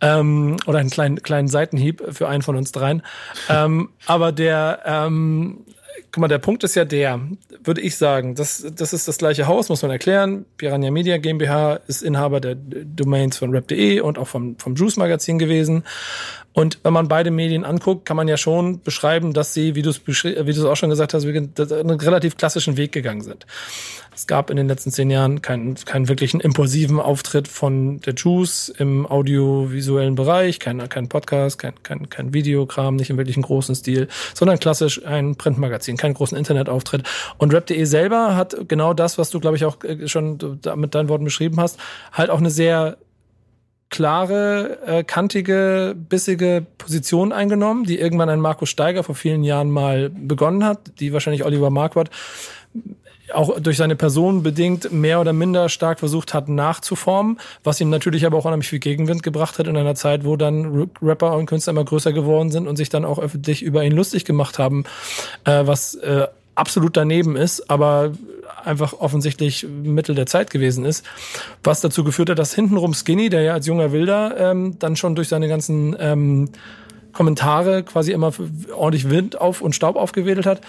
Ähm, oder einen kleinen, kleinen Seitenhieb für einen von uns dreien. ähm, aber der ähm, guck mal, der Punkt ist ja der, würde ich sagen, das, das ist das gleiche Haus, muss man erklären. Piranha Media GmbH ist Inhaber der Domains von rap.de und auch vom, vom Juice Magazin gewesen. Und wenn man beide Medien anguckt, kann man ja schon beschreiben, dass sie, wie du es wie du es auch schon gesagt hast, einen relativ klassischen Weg gegangen sind. Es gab in den letzten zehn Jahren keinen, keinen wirklichen impulsiven Auftritt von der Juice im audiovisuellen Bereich, kein, kein Podcast, kein, kein, kein Videokram, nicht im wirklichen großen Stil, sondern klassisch ein Printmagazin, keinen großen Internetauftritt. Und Rap.de selber hat genau das, was du, glaube ich, auch äh, schon mit deinen Worten beschrieben hast, halt auch eine sehr klare, äh, kantige, bissige Position eingenommen, die irgendwann ein Markus Steiger vor vielen Jahren mal begonnen hat, die wahrscheinlich Oliver Marquardt auch durch seine Person bedingt mehr oder minder stark versucht hat nachzuformen, was ihm natürlich aber auch unheimlich viel Gegenwind gebracht hat in einer Zeit, wo dann Rapper und Künstler immer größer geworden sind und sich dann auch öffentlich über ihn lustig gemacht haben, äh, was äh, absolut daneben ist, aber einfach offensichtlich Mittel der Zeit gewesen ist, was dazu geführt hat, dass hintenrum Skinny, der ja als junger Wilder ähm, dann schon durch seine ganzen ähm, Kommentare quasi immer ordentlich Wind auf und Staub aufgewedelt hat,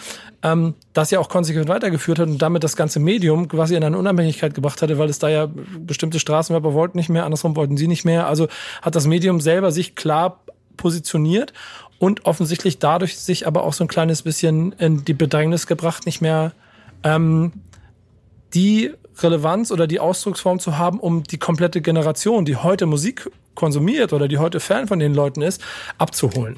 ähm, das ja auch konsequent weitergeführt hat und damit das ganze Medium quasi in eine Unabhängigkeit gebracht hatte, weil es da ja bestimmte Straßenwerber wollten nicht mehr, andersrum wollten sie nicht mehr. Also hat das Medium selber sich klar positioniert und offensichtlich dadurch sich aber auch so ein kleines bisschen in die Bedrängnis gebracht, nicht mehr ähm, die Relevanz oder die Ausdrucksform zu haben, um die komplette Generation, die heute Musik konsumiert oder die heute Fan von den Leuten ist, abzuholen.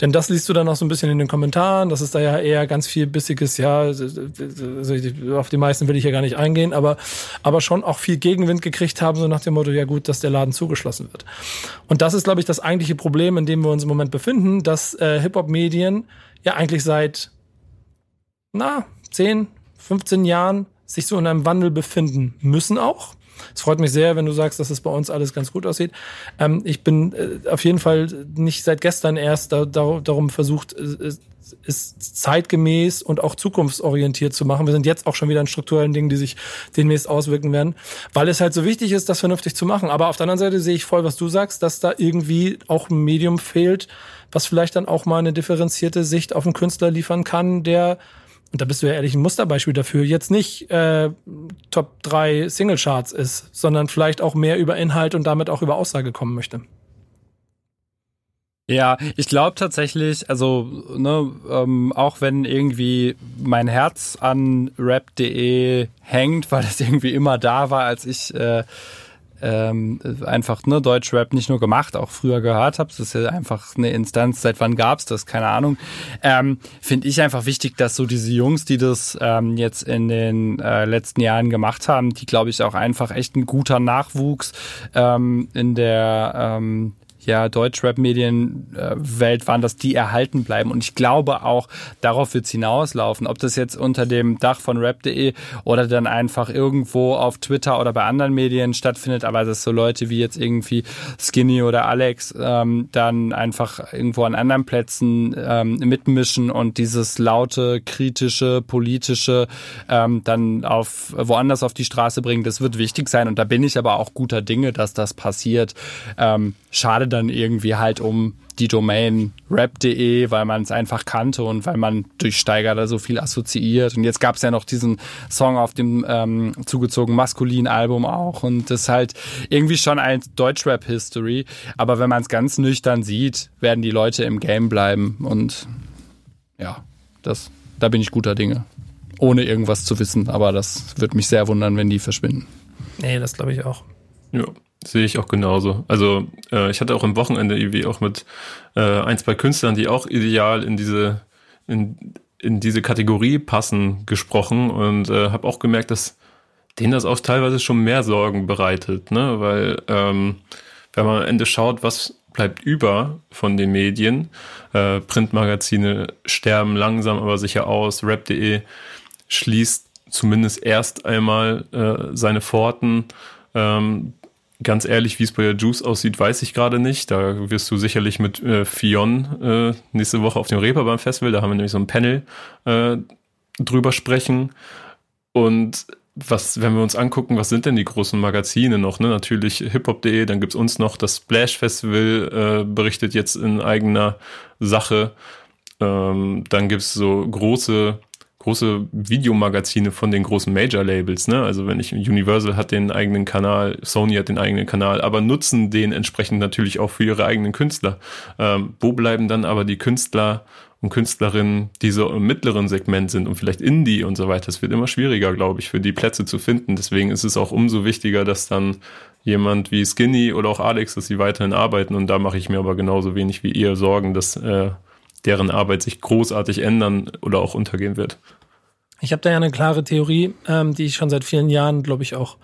Denn das liest du dann auch so ein bisschen in den Kommentaren, das ist da ja eher ganz viel bissiges, ja, auf die meisten will ich ja gar nicht eingehen, aber, aber schon auch viel Gegenwind gekriegt haben, so nach dem Motto, ja gut, dass der Laden zugeschlossen wird. Und das ist, glaube ich, das eigentliche Problem, in dem wir uns im Moment befinden, dass äh, Hip-Hop-Medien ja eigentlich seit, na, 10, 15 Jahren sich so in einem Wandel befinden müssen auch. Es freut mich sehr, wenn du sagst, dass es bei uns alles ganz gut aussieht. Ähm, ich bin äh, auf jeden Fall nicht seit gestern erst da, da, darum versucht, äh, es zeitgemäß und auch zukunftsorientiert zu machen. Wir sind jetzt auch schon wieder in strukturellen Dingen, die sich demnächst auswirken werden, weil es halt so wichtig ist, das vernünftig zu machen. Aber auf der anderen Seite sehe ich voll, was du sagst, dass da irgendwie auch ein Medium fehlt, was vielleicht dann auch mal eine differenzierte Sicht auf einen Künstler liefern kann, der und da bist du ja ehrlich ein Musterbeispiel dafür, jetzt nicht äh, Top 3 Singlecharts ist, sondern vielleicht auch mehr über Inhalt und damit auch über Aussage kommen möchte. Ja, ich glaube tatsächlich, also ne, ähm, auch wenn irgendwie mein Herz an rap.de hängt, weil es irgendwie immer da war, als ich äh, ähm, einfach ne, Deutschrap nicht nur gemacht, auch früher gehört habe. Das ist ja einfach eine Instanz, seit wann gab's das? Keine Ahnung. Ähm, Finde ich einfach wichtig, dass so diese Jungs, die das ähm, jetzt in den äh, letzten Jahren gemacht haben, die glaube ich auch einfach echt ein guter Nachwuchs ähm, in der ähm, ja, Deutschrap-Medienwelt äh, waren, dass die erhalten bleiben. Und ich glaube auch, darauf wird es hinauslaufen. Ob das jetzt unter dem Dach von rap.de oder dann einfach irgendwo auf Twitter oder bei anderen Medien stattfindet, aber dass so Leute wie jetzt irgendwie Skinny oder Alex ähm, dann einfach irgendwo an anderen Plätzen ähm, mitmischen und dieses laute, kritische, politische ähm, dann auf woanders auf die Straße bringen, das wird wichtig sein. Und da bin ich aber auch guter Dinge, dass das passiert. Ähm, schade dann irgendwie halt um die Domain rap.de, weil man es einfach kannte und weil man durch Steiger da so viel assoziiert. Und jetzt gab es ja noch diesen Song auf dem ähm, zugezogenen maskulinen Album auch. Und das ist halt irgendwie schon ein Deutschrap-History. Aber wenn man es ganz nüchtern sieht, werden die Leute im Game bleiben. Und ja, das, da bin ich guter Dinge. Ohne irgendwas zu wissen. Aber das würde mich sehr wundern, wenn die verschwinden. Nee, das glaube ich auch. Ja. Sehe ich auch genauso. Also äh, ich hatte auch am Wochenende irgendwie auch mit äh, ein, zwei Künstlern, die auch ideal in diese, in, in diese Kategorie passen, gesprochen und äh, habe auch gemerkt, dass denen das auch teilweise schon mehr Sorgen bereitet, ne? Weil ähm, wenn man am Ende schaut, was bleibt über von den Medien, äh, Printmagazine sterben langsam aber sicher aus, rap.de schließt zumindest erst einmal äh, seine Pforten. Ähm, Ganz ehrlich, wie es bei der Juice aussieht, weiß ich gerade nicht. Da wirst du sicherlich mit äh, Fion äh, nächste Woche auf dem Reeperbahn Festival, da haben wir nämlich so ein Panel äh, drüber sprechen. Und was, wenn wir uns angucken, was sind denn die großen Magazine noch? Ne? Natürlich hiphop.de, dann gibt's uns noch das Splash Festival, äh, berichtet jetzt in eigener Sache. Ähm, dann gibt's so große große Videomagazine von den großen Major-Labels, ne? Also wenn ich Universal hat den eigenen Kanal, Sony hat den eigenen Kanal, aber nutzen den entsprechend natürlich auch für ihre eigenen Künstler. Ähm, wo bleiben dann aber die Künstler und Künstlerinnen, die so im mittleren Segment sind und vielleicht Indie und so weiter? Es wird immer schwieriger, glaube ich, für die Plätze zu finden. Deswegen ist es auch umso wichtiger, dass dann jemand wie Skinny oder auch Alex, dass sie weiterhin arbeiten. Und da mache ich mir aber genauso wenig wie ihr Sorgen, dass äh, deren Arbeit sich großartig ändern oder auch untergehen wird. Ich habe da ja eine klare Theorie, ähm, die ich schon seit vielen Jahren, glaube ich, auch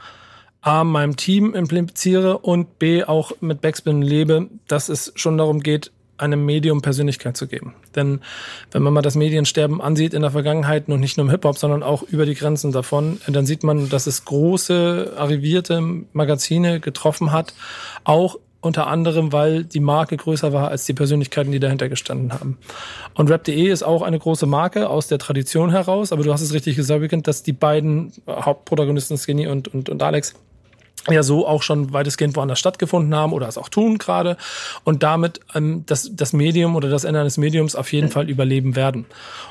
A, meinem Team impliziere und B, auch mit Backspin lebe, dass es schon darum geht, einem Medium Persönlichkeit zu geben. Denn wenn man mal das Mediensterben ansieht in der Vergangenheit, und nicht nur im Hip-Hop, sondern auch über die Grenzen davon, dann sieht man, dass es große, arrivierte Magazine getroffen hat, auch unter anderem, weil die Marke größer war als die Persönlichkeiten, die dahinter gestanden haben. Und Rap.de ist auch eine große Marke aus der Tradition heraus, aber du hast es richtig gesagt, Weekend, dass die beiden Hauptprotagonisten Skinny und, und, und Alex ja so auch schon weitestgehend woanders stattgefunden haben oder es auch tun gerade und damit ähm, das, das Medium oder das Ende eines Mediums auf jeden Fall überleben werden.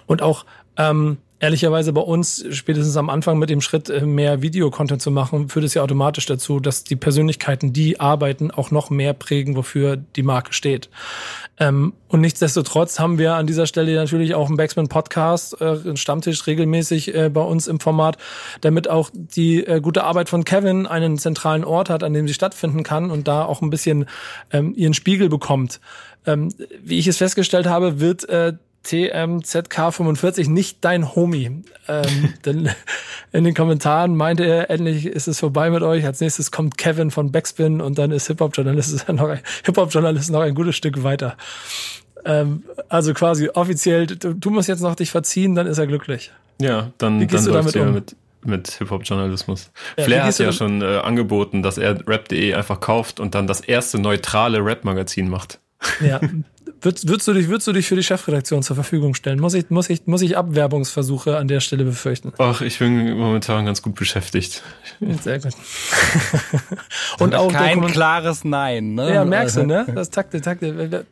Und auch ähm, ehrlicherweise bei uns spätestens am Anfang mit dem Schritt, äh, mehr Videocontent zu machen, führt es ja automatisch dazu, dass die Persönlichkeiten, die arbeiten, auch noch mehr prägen, wofür die Marke steht. Ähm, und nichtsdestotrotz haben wir an dieser Stelle natürlich auch einen Backsman-Podcast, äh, einen Stammtisch regelmäßig äh, bei uns im Format, damit auch die äh, gute Arbeit von Kevin einen zentralen Ort hat, an dem sie stattfinden kann und da auch ein bisschen ähm, ihren Spiegel bekommt. Ähm, wie ich es festgestellt habe, wird äh, TMZK45 nicht dein Homie. Ähm, denn in den Kommentaren meinte er, endlich ist es vorbei mit euch. Als nächstes kommt Kevin von Backspin und dann ist Hip-Hop-Journalist noch ein, Hip-Hop-Journalist noch ein gutes Stück weiter. Ähm, also quasi offiziell, du, du, musst jetzt noch dich verziehen, dann ist er glücklich. Ja, dann, dann läuft er um? mit, mit Hip-Hop-Journalismus. Ja, Flair hat ja schon äh, angeboten, dass er Rap.de einfach kauft und dann das erste neutrale Rap-Magazin macht. Ja, Würdest, würdest, du dich, würdest du dich für die Chefredaktion zur Verfügung stellen? Muss ich, muss ich, muss ich Abwerbungsversuche an der Stelle befürchten? Ach, ich bin momentan ganz gut beschäftigt. Sehr gut. Und auch kein klares Nein, ne? Ja, merkst du, ne? Das takte, takte.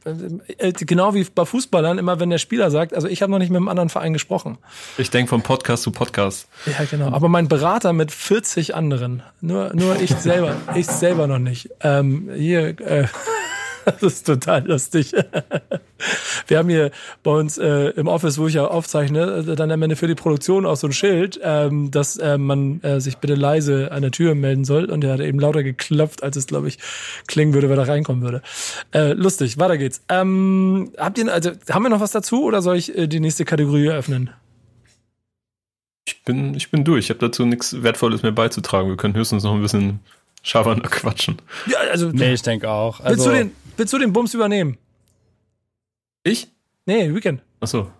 Äh, genau wie bei Fußballern, immer wenn der Spieler sagt, also ich habe noch nicht mit einem anderen Verein gesprochen. Ich denke von Podcast zu Podcast. Ja, genau. Aber mein Berater mit 40 anderen. Nur, nur ich selber, ich selber noch nicht. Ähm, hier, äh, Das ist total lustig. Wir haben hier bei uns äh, im Office, wo ich ja aufzeichne, äh, dann am Ende für die Produktion auch so ein Schild, ähm, dass äh, man äh, sich bitte leise an der Tür melden soll. Und der hat eben lauter geklopft, als es, glaube ich, klingen würde, wenn er reinkommen würde. Äh, lustig, weiter geht's. Ähm, habt ihr, also, haben wir noch was dazu oder soll ich äh, die nächste Kategorie eröffnen? Ich bin, ich bin durch. Ich habe dazu nichts Wertvolles mehr beizutragen. Wir können höchstens noch ein bisschen Schabernack quatschen. Ja, also. Nee, ich denke auch. Also, willst, du den, willst du den Bums übernehmen? Ich? Nee, Weekend. Ach so.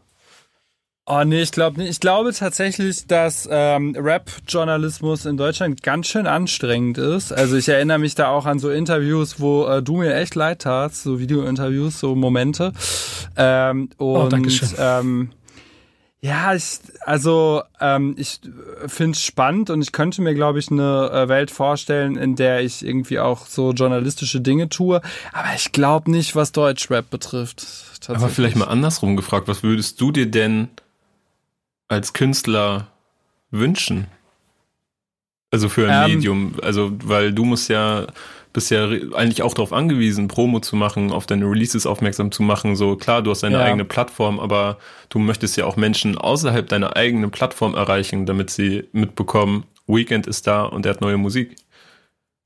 Oh nee, ich glaube nicht. Ich glaube tatsächlich, dass ähm, Rap-Journalismus in Deutschland ganz schön anstrengend ist. Also ich erinnere mich da auch an so Interviews, wo äh, du mir echt leid tatst, so Video-Interviews, so Momente. Ähm, und oh, Dankeschön. Ähm, ja, ich, also ähm, ich finde es spannend und ich könnte mir, glaube ich, eine äh, Welt vorstellen, in der ich irgendwie auch so journalistische Dinge tue. Aber ich glaube nicht, was Deutschrap betrifft. Aber vielleicht mal andersrum gefragt, was würdest du dir denn als Künstler wünschen? Also für ein ähm, Medium, also weil du musst ja bist ja eigentlich auch darauf angewiesen, Promo zu machen, auf deine Releases aufmerksam zu machen. So klar, du hast deine ja. eigene Plattform, aber du möchtest ja auch Menschen außerhalb deiner eigenen Plattform erreichen, damit sie mitbekommen, Weekend ist da und er hat neue Musik.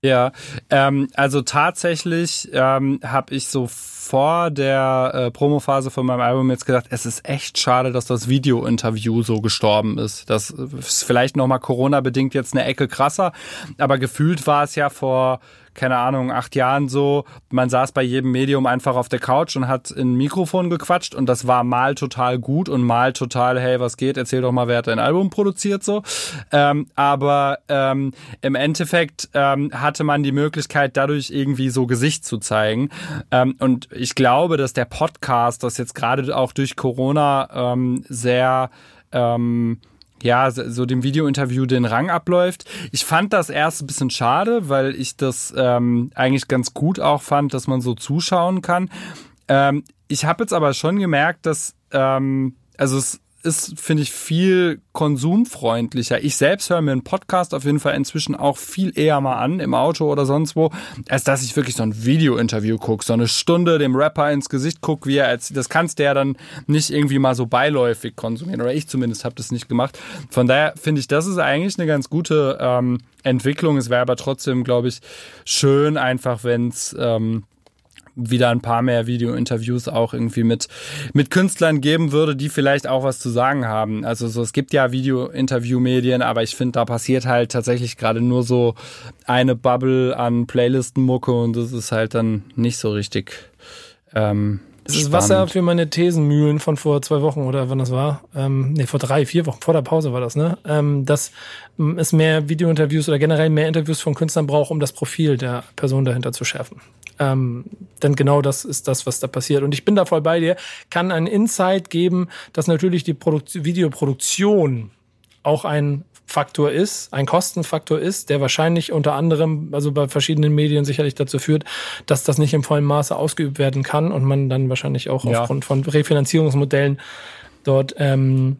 Ja, ähm, also tatsächlich ähm, habe ich so vor der äh, Promophase von meinem Album jetzt gedacht, es ist echt schade, dass das Video-Interview so gestorben ist. Das ist vielleicht nochmal Corona-bedingt jetzt eine Ecke krasser, aber gefühlt war es ja vor keine Ahnung, acht Jahren so, man saß bei jedem Medium einfach auf der Couch und hat in ein Mikrofon gequatscht und das war mal total gut und mal total, hey, was geht, erzähl doch mal, wer hat dein Album produziert so. Ähm, aber ähm, im Endeffekt ähm, hatte man die Möglichkeit, dadurch irgendwie so Gesicht zu zeigen. Ähm, und ich glaube, dass der Podcast, das jetzt gerade auch durch Corona ähm, sehr ähm, ja, so dem Videointerview den Rang abläuft. Ich fand das erst ein bisschen schade, weil ich das ähm, eigentlich ganz gut auch fand, dass man so zuschauen kann. Ähm, ich habe jetzt aber schon gemerkt, dass, ähm, also es ist, finde ich, viel konsumfreundlicher. Ich selbst höre mir einen Podcast auf jeden Fall inzwischen auch viel eher mal an, im Auto oder sonst wo, als dass ich wirklich so ein Video-Interview gucke, so eine Stunde dem Rapper ins Gesicht gucke, wie er als, das kannst du ja dann nicht irgendwie mal so beiläufig konsumieren, oder ich zumindest habe das nicht gemacht. Von daher finde ich, das ist eigentlich eine ganz gute ähm, Entwicklung. Es wäre aber trotzdem, glaube ich, schön einfach, wenn es ähm, wieder ein paar mehr Video-Interviews auch irgendwie mit, mit Künstlern geben würde, die vielleicht auch was zu sagen haben. Also so, es gibt ja Video-Interview-Medien, aber ich finde, da passiert halt tatsächlich gerade nur so eine Bubble an Playlisten-Mucke und das ist halt dann nicht so richtig. Ähm, das ist Wasser für meine Thesenmühlen von vor zwei Wochen oder wann das war. Ähm, nee, vor drei, vier Wochen, vor der Pause war das, ne? Ähm, dass ähm, es mehr Videointerviews oder generell mehr Interviews von Künstlern braucht, um das Profil der Person dahinter zu schärfen. Ähm, denn genau das ist das, was da passiert. Und ich bin da voll bei dir, kann einen Insight geben, dass natürlich die Produkt Videoproduktion auch ein Faktor ist, ein Kostenfaktor ist, der wahrscheinlich unter anderem, also bei verschiedenen Medien sicherlich dazu führt, dass das nicht im vollen Maße ausgeübt werden kann und man dann wahrscheinlich auch ja. aufgrund von Refinanzierungsmodellen dort ähm,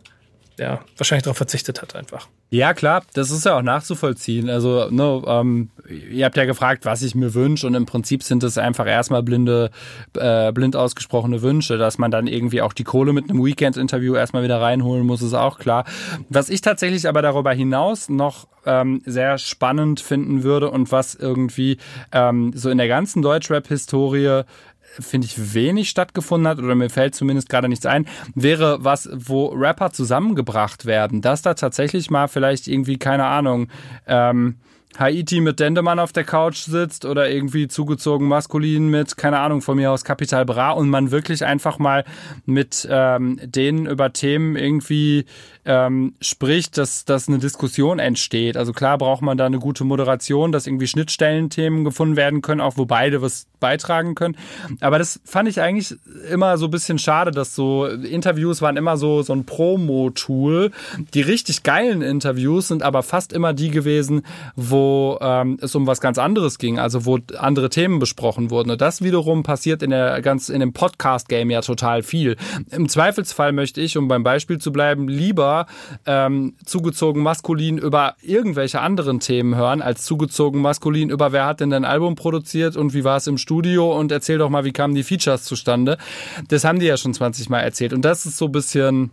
ja, wahrscheinlich darauf verzichtet hat einfach. Ja, klar, das ist ja auch nachzuvollziehen. Also, ne, ähm, ihr habt ja gefragt, was ich mir wünsche, und im Prinzip sind es einfach erstmal blinde, äh, blind ausgesprochene Wünsche, dass man dann irgendwie auch die Kohle mit einem Weekend-Interview erstmal wieder reinholen muss, ist auch klar. Was ich tatsächlich aber darüber hinaus noch ähm, sehr spannend finden würde und was irgendwie ähm, so in der ganzen Deutschrap-Historie finde ich, wenig stattgefunden hat, oder mir fällt zumindest gerade nichts ein, wäre was, wo Rapper zusammengebracht werden. Dass da tatsächlich mal vielleicht irgendwie, keine Ahnung, ähm, Haiti mit Dendemann auf der Couch sitzt oder irgendwie zugezogen maskulin mit, keine Ahnung, von mir aus Capital Bra und man wirklich einfach mal mit ähm, denen über Themen irgendwie ähm, spricht, dass, dass eine Diskussion entsteht. Also klar braucht man da eine gute Moderation, dass irgendwie Schnittstellenthemen gefunden werden können, auch wo beide was beitragen können. Aber das fand ich eigentlich immer so ein bisschen schade, dass so Interviews waren immer so, so ein Promo-Tool. Die richtig geilen Interviews sind aber fast immer die gewesen, wo ähm, es um was ganz anderes ging, also wo andere Themen besprochen wurden. Und das wiederum passiert in der ganz in dem Podcast-Game ja total viel. Im Zweifelsfall möchte ich, um beim Beispiel zu bleiben, lieber lieber ähm, zugezogen maskulin über irgendwelche anderen Themen hören, als zugezogen maskulin über wer hat denn dein Album produziert und wie war es im Studio und erzähl doch mal, wie kamen die Features zustande. Das haben die ja schon 20 Mal erzählt. Und das ist so ein bisschen,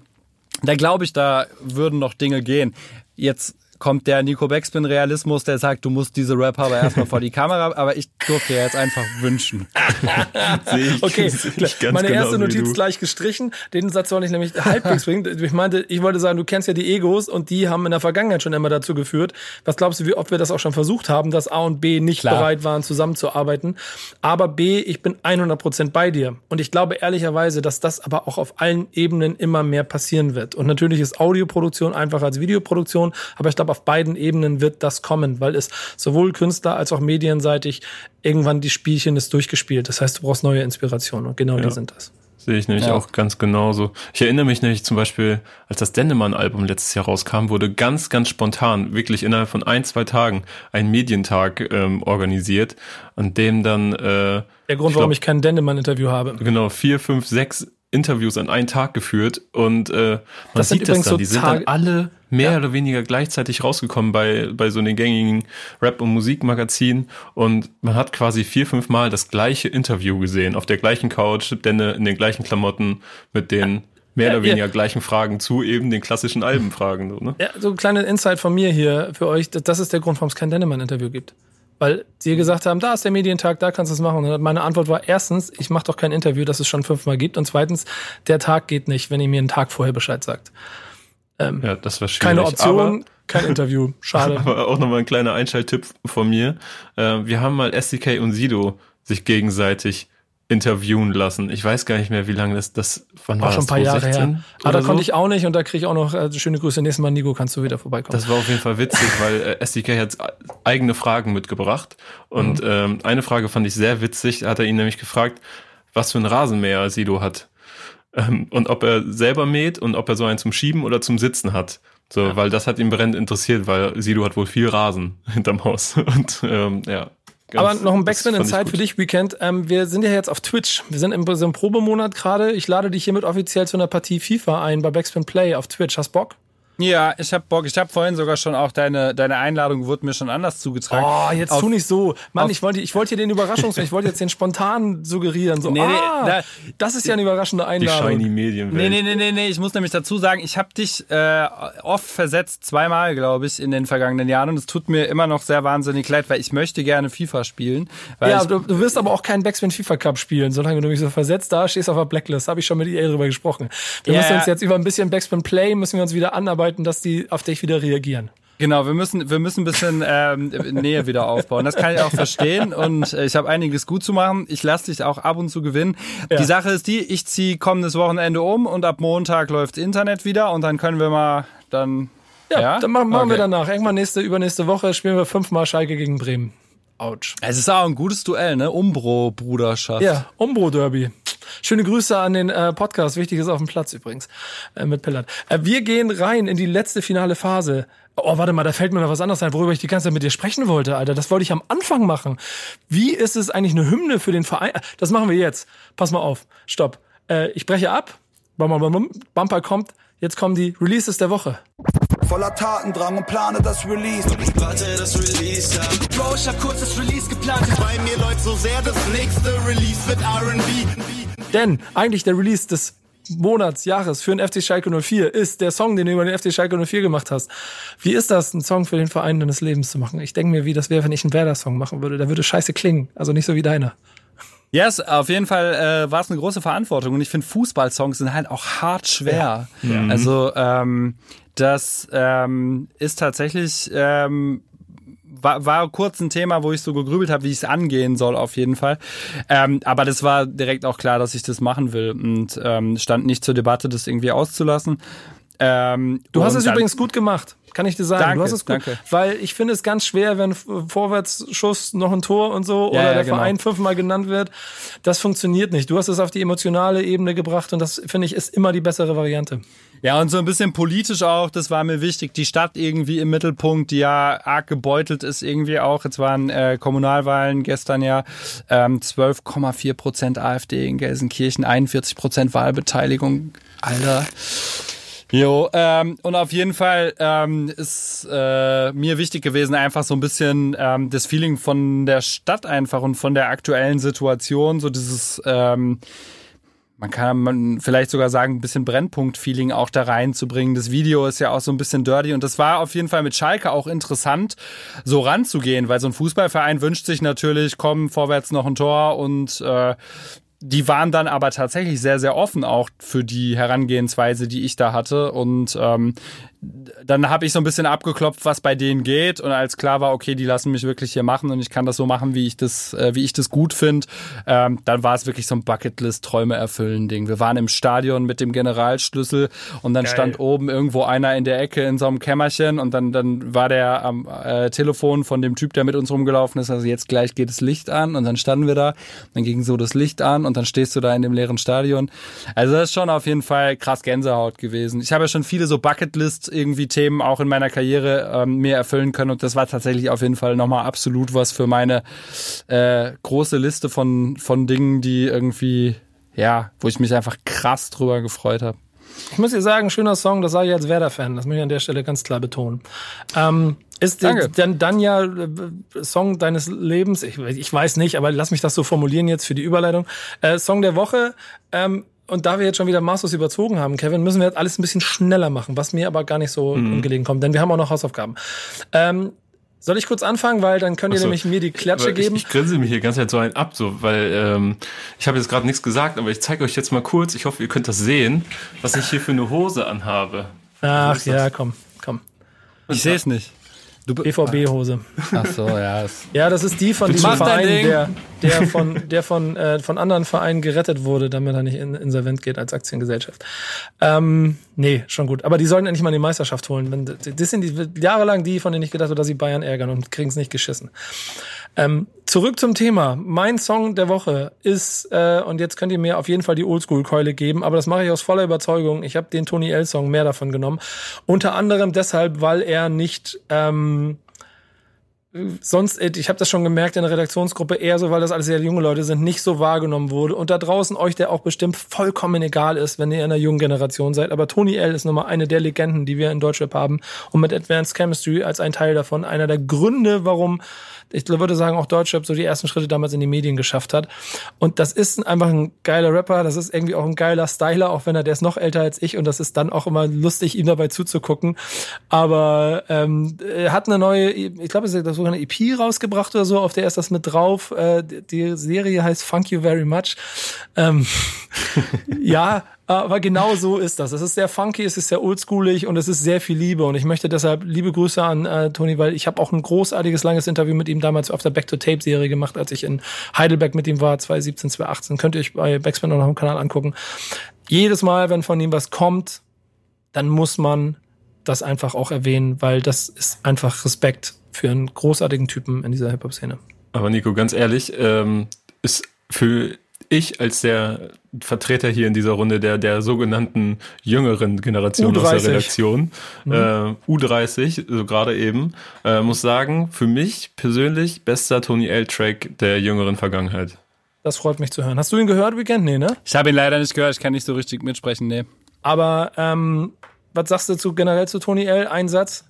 da glaube ich, da würden noch Dinge gehen. Jetzt kommt der Nico Backspin Realismus, der sagt, du musst diese Rapper aber erstmal vor die Kamera, aber ich durfte ja jetzt einfach wünschen. ich, okay, meine erste genau Notiz gleich gestrichen. Den Satz soll ich nämlich halbwegs bringen. Ich meinte, ich wollte sagen, du kennst ja die Egos und die haben in der Vergangenheit schon immer dazu geführt. Was glaubst du, wie oft wir das auch schon versucht haben, dass A und B nicht Klar. bereit waren, zusammenzuarbeiten? Aber B, ich bin 100% bei dir. Und ich glaube ehrlicherweise, dass das aber auch auf allen Ebenen immer mehr passieren wird. Und natürlich ist Audioproduktion einfacher als Videoproduktion, aber ich glaube, glaube, auf beiden Ebenen wird das kommen, weil es sowohl Künstler als auch medienseitig irgendwann die Spielchen ist durchgespielt. Das heißt, du brauchst neue Inspirationen und genau ja. die sind das. Sehe ich nämlich ja. auch ganz genauso. Ich erinnere mich nämlich zum Beispiel, als das Dendemann-Album letztes Jahr rauskam, wurde ganz, ganz spontan, wirklich innerhalb von ein, zwei Tagen, ein Medientag ähm, organisiert, an dem dann äh, der Grund, ich glaub, warum ich kein Dendemann-Interview habe. Genau, vier, fünf, sechs Interviews an einen Tag geführt und äh, man das sieht das dann, so die sind dann alle mehr ja. oder weniger gleichzeitig rausgekommen bei, bei so den gängigen Rap- und Musikmagazinen und man hat quasi vier, fünf Mal das gleiche Interview gesehen, auf der gleichen Couch, denn in den gleichen Klamotten mit den mehr oder weniger ja. gleichen Fragen zu eben den klassischen Albenfragen. So, ne? Ja, so ein kleiner Insight von mir hier für euch, das ist der Grund, warum es kein Dennemann-Interview gibt weil sie gesagt haben, da ist der Medientag, da kannst du es machen. Und meine Antwort war erstens, ich mache doch kein Interview, das es schon fünfmal gibt. Und zweitens, der Tag geht nicht, wenn ihr mir einen Tag vorher Bescheid sagt. Ähm, ja, das war schwierig. Keine Option, kein Interview. Schade. Aber auch nochmal ein kleiner Einschalttipp von mir. Äh, wir haben mal SDK und Sido sich gegenseitig interviewen lassen. Ich weiß gar nicht mehr, wie lange das, das wann war, war schon ein paar Jahre her. Aber da so? konnte ich auch nicht und da kriege ich auch noch äh, schöne Grüße. Nächstes Mal, Nico, kannst du wieder vorbeikommen. Das war auf jeden Fall witzig, weil äh, SDK hat eigene Fragen mitgebracht und mhm. ähm, eine Frage fand ich sehr witzig. Da hat er ihn nämlich gefragt, was für ein Rasenmäher Sido hat ähm, und ob er selber mäht und ob er so einen zum Schieben oder zum Sitzen hat. So, ja. weil das hat ihn brennend interessiert, weil Sido hat wohl viel Rasen hinterm Haus und ähm, ja, Aber noch ein Backspin Inside gut. für dich, Weekend. Ähm, wir sind ja jetzt auf Twitch. Wir sind im, so im Probemonat gerade. Ich lade dich hiermit offiziell zu einer Partie FIFA ein bei Backspin Play auf Twitch. Hast Bock? Ja, ich hab Bock. Ich habe vorhin sogar schon auch deine, deine Einladung wurde mir schon anders zugetragen. Oh, jetzt Auf- tu nicht so. Mann, ich wollte, ich wollte hier den Überraschungs, ich wollte jetzt den spontan suggerieren. So, Nee, nee, ah, da- das ist ja eine überraschende Die Einladung. shiny Medienwelt. Nee, nee, nee, nee, nee, ich muss nämlich dazu sagen, ich habe dich äh, oft versetzt, zweimal, glaube ich, in den vergangenen Jahren und es tut mir immer noch sehr wahnsinnig leid, weil ich möchte gerne FIFA spielen. Weil Ja, ich, du, du wirst aber auch keinen Backspin FIFA Cup spielen, solange du mich so versetzt da stehst auf der Blacklist. Habe ich schon mit EA drüber gesprochen. Wir Ja, müssen uns jetzt über ein bisschen Backspin Play müssen wir uns wieder anarbeiten, dass die auf dich wieder reagieren. Genau, wir müssen, wir müssen ein bisschen ähm, Nähe wieder aufbauen. Das kann ich auch verstehen und äh, ich habe einiges gut zu machen. Ich lasse dich auch ab und zu gewinnen. Die Sache ist die, ich ziehe kommendes Wochenende um und ab Montag läuft Internet wieder und dann können wir mal dann. Ja, dann machen, machen wir Okay. danach. Irgendwann nächste, übernächste Woche spielen wir fünfmal Schalke gegen Bremen. Autsch. Es ist auch ein gutes Duell, ne? Umbro-Bruderschaft. Ja, Umbro Derby. Schöne Grüße an den äh, Podcast. Wichtig ist auf dem Platz übrigens äh, mit Pillard. Äh, wir gehen rein in die letzte finale Phase. Oh, warte mal, da fällt mir noch was anderes ein, worüber ich die ganze Zeit mit dir sprechen wollte, Alter. Das wollte ich am Anfang machen. Wie ist es eigentlich eine Hymne für den Verein? Äh, Das machen wir jetzt. Pass mal auf. Stopp. Äh, ich breche ab. Bum, bum, bum, bum. Bumper kommt. Jetzt kommen die Releases der Woche. Voller Tatendrang und plane das Release. Warte, das Release ab. Bro, ich hab kurz das Release geplant. Bei mir läuft so sehr, das nächste Release wird R&B. Denn eigentlich der Release des Monats, Jahres für den FC Schalke 04 ist der Song, den du über den FC Schalke 04 gemacht hast. Wie ist das, einen Song für den Verein deines Lebens zu machen? Ich denke mir, wie das wäre, wenn ich einen Werder-Song machen würde. Der würde scheiße klingen. Also nicht so wie deiner. Yes, auf jeden Fall äh, war es eine große Verantwortung und ich finde Fußballsongs sind halt auch hart schwer. Also ähm, das ähm, ist tatsächlich ähm, war, war kurz ein Thema, wo ich so gegrübelt habe, wie ich es angehen soll, auf jeden Fall. Ähm, aber das war direkt auch klar, dass ich das machen will und ähm, stand nicht zur Debatte, das irgendwie auszulassen. Ähm, Du hast es übrigens gut gemacht. Kann ich dir sagen. Danke, du hast es gut. danke. Weil ich finde es ganz schwer, wenn Vorwärtsschuss noch ein Tor und so Ja, oder ja, der genau. Verein fünfmal genannt wird. Das funktioniert nicht. Du hast es auf die emotionale Ebene gebracht und das finde ich ist immer die bessere Variante. Ja, und so ein bisschen politisch auch, das war mir wichtig. Die Stadt irgendwie im Mittelpunkt, die ja arg gebeutelt ist irgendwie auch. Jetzt waren äh, Kommunalwahlen gestern ja ähm, 12,4 Prozent AfD in Gelsenkirchen, 41 Prozent Wahlbeteiligung. Alter. Jo, ähm, und auf jeden Fall ähm, ist äh, mir wichtig gewesen, einfach so ein bisschen ähm, das Feeling von der Stadt einfach und von der aktuellen Situation, so dieses ähm, man kann man vielleicht sogar sagen, ein bisschen Brennpunkt-Feeling auch da reinzubringen. Das Video ist ja auch so ein bisschen dirty und das war auf jeden Fall mit Schalke auch interessant, so ranzugehen, weil so ein Fußballverein wünscht sich natürlich, komm, vorwärts noch ein Tor und äh, die waren dann aber tatsächlich sehr, sehr offen auch für die Herangehensweise, die ich da hatte. Und ähm, dann habe ich so ein bisschen abgeklopft, was bei denen geht. Und als klar war, okay, die lassen mich wirklich hier machen und ich kann das so machen, wie ich das, äh, wie ich das gut finde, ähm, dann war es wirklich so ein Bucketlist-Träume erfüllen Ding. Wir waren im Stadion mit dem Generalschlüssel und dann stand oben irgendwo einer in der Ecke in so einem Kämmerchen und dann, dann war der am äh, Telefon von dem Typ, der mit uns rumgelaufen ist. Also jetzt gleich geht das Licht an und dann standen wir da, dann ging so das Licht an und dann stehst du da in dem leeren Stadion. Also das ist schon auf jeden Fall krass Gänsehaut gewesen. Ich habe ja schon viele so Bucketlist irgendwie Themen auch in meiner Karriere ähm, mir erfüllen können und das war tatsächlich auf jeden Fall nochmal absolut was für meine äh, große Liste von von Dingen, die irgendwie ja, wo ich mich einfach krass drüber gefreut habe. Ich muss dir sagen, schöner Song, das sage ich als Werder-Fan, das muss ich an der Stelle ganz klar betonen. Ähm, ist denn dann ja äh, Song deines Lebens, ich, ich weiß nicht, aber lass mich das so formulieren jetzt für die Überleitung. Äh, Song der Woche, ähm, und da wir jetzt schon wieder maßlos überzogen haben, Kevin, müssen wir jetzt alles ein bisschen schneller machen, was mir aber gar nicht so Mhm. ungelegen kommt, denn wir haben auch noch Hausaufgaben. Ähm, soll ich kurz anfangen, weil dann könnt ihr so. nämlich mir die Klatsche Aber ich, geben. Ich grinse mir hier ganz Zeit so einen ab, so, weil ähm, ich habe jetzt gerade nichts gesagt, aber ich zeige euch jetzt mal kurz, ich hoffe, ihr könnt das sehen, was ich hier für eine Hose anhabe. Ach das? ja, komm, komm. Ich sehe es nicht. BVB-Hose. Ach so, ja. Ja, das ist die von diesem Verein, der, der von, der von, äh, von anderen Vereinen gerettet wurde, damit er nicht in, insolvent geht als Aktiengesellschaft. Ähm, nee, schon gut. Aber die sollten endlich mal die Meisterschaft holen. Das sind die jahrelang die, von denen ich gedacht habe, dass sie Bayern ärgern und kriegen es nicht geschissen. Ähm, zurück zum Thema. Mein Song der Woche ist, äh, und jetzt könnt ihr mir auf jeden Fall die Oldschool-Keule geben, aber das mache ich aus voller Überzeugung. Ich habe den Tony L-Song mehr davon genommen. Unter anderem deshalb, weil er nicht ähm, sonst, äh, ich habe das schon gemerkt in der Redaktionsgruppe, eher so, weil das alles sehr junge Leute sind, nicht so wahrgenommen wurde. Und da draußen euch, der auch bestimmt vollkommen egal ist, wenn ihr in der jungen Generation seid. Aber Tony L. ist nochmal eine der Legenden, die wir in Deutschrap haben. Und mit Advanced Chemistry als ein Teil davon einer der Gründe, warum ich würde sagen, auch Deutschrap so die ersten Schritte damals in die Medien geschafft hat. Und das ist einfach ein geiler Rapper, das ist irgendwie auch ein geiler Styler, auch wenn er, der ist noch älter als ich und das ist dann auch immer lustig, ihm dabei zuzugucken. Aber ähm, er hat eine neue, ich glaube, ist sogar eine EP rausgebracht oder so, auf der ist das mit drauf. Äh, die Serie heißt Funk You Very Much. Ähm, ja, aber genau so ist das. Es ist sehr funky, es ist sehr oldschoolig und es ist sehr viel Liebe. Und ich möchte deshalb liebe Grüße an äh, Toni, weil ich habe auch ein großartiges, langes Interview mit ihm damals auf der Back-to-Tape-Serie gemacht, als ich in Heidelberg mit ihm war, 2017, 2018. Könnt ihr euch bei Backspin noch auf dem Kanal angucken. Jedes Mal, wenn von ihm was kommt, dann muss man das einfach auch erwähnen, weil das ist einfach Respekt für einen großartigen Typen in dieser Hip-Hop-Szene. Aber Nico, ganz ehrlich, ähm, ist für ich als der Vertreter hier in dieser Runde der, der sogenannten jüngeren Generation U30. aus der Redaktion, mhm. äh, U30, so gerade eben, äh, muss sagen, für mich persönlich bester Tony L-Track der jüngeren Vergangenheit. Das freut mich zu hören. Hast du ihn gehört, Weekend? Nee, ne? Ich habe ihn leider nicht gehört, ich kann nicht so richtig mitsprechen, nee. Aber ähm, was sagst du zu generell zu Tony L? Einsatz?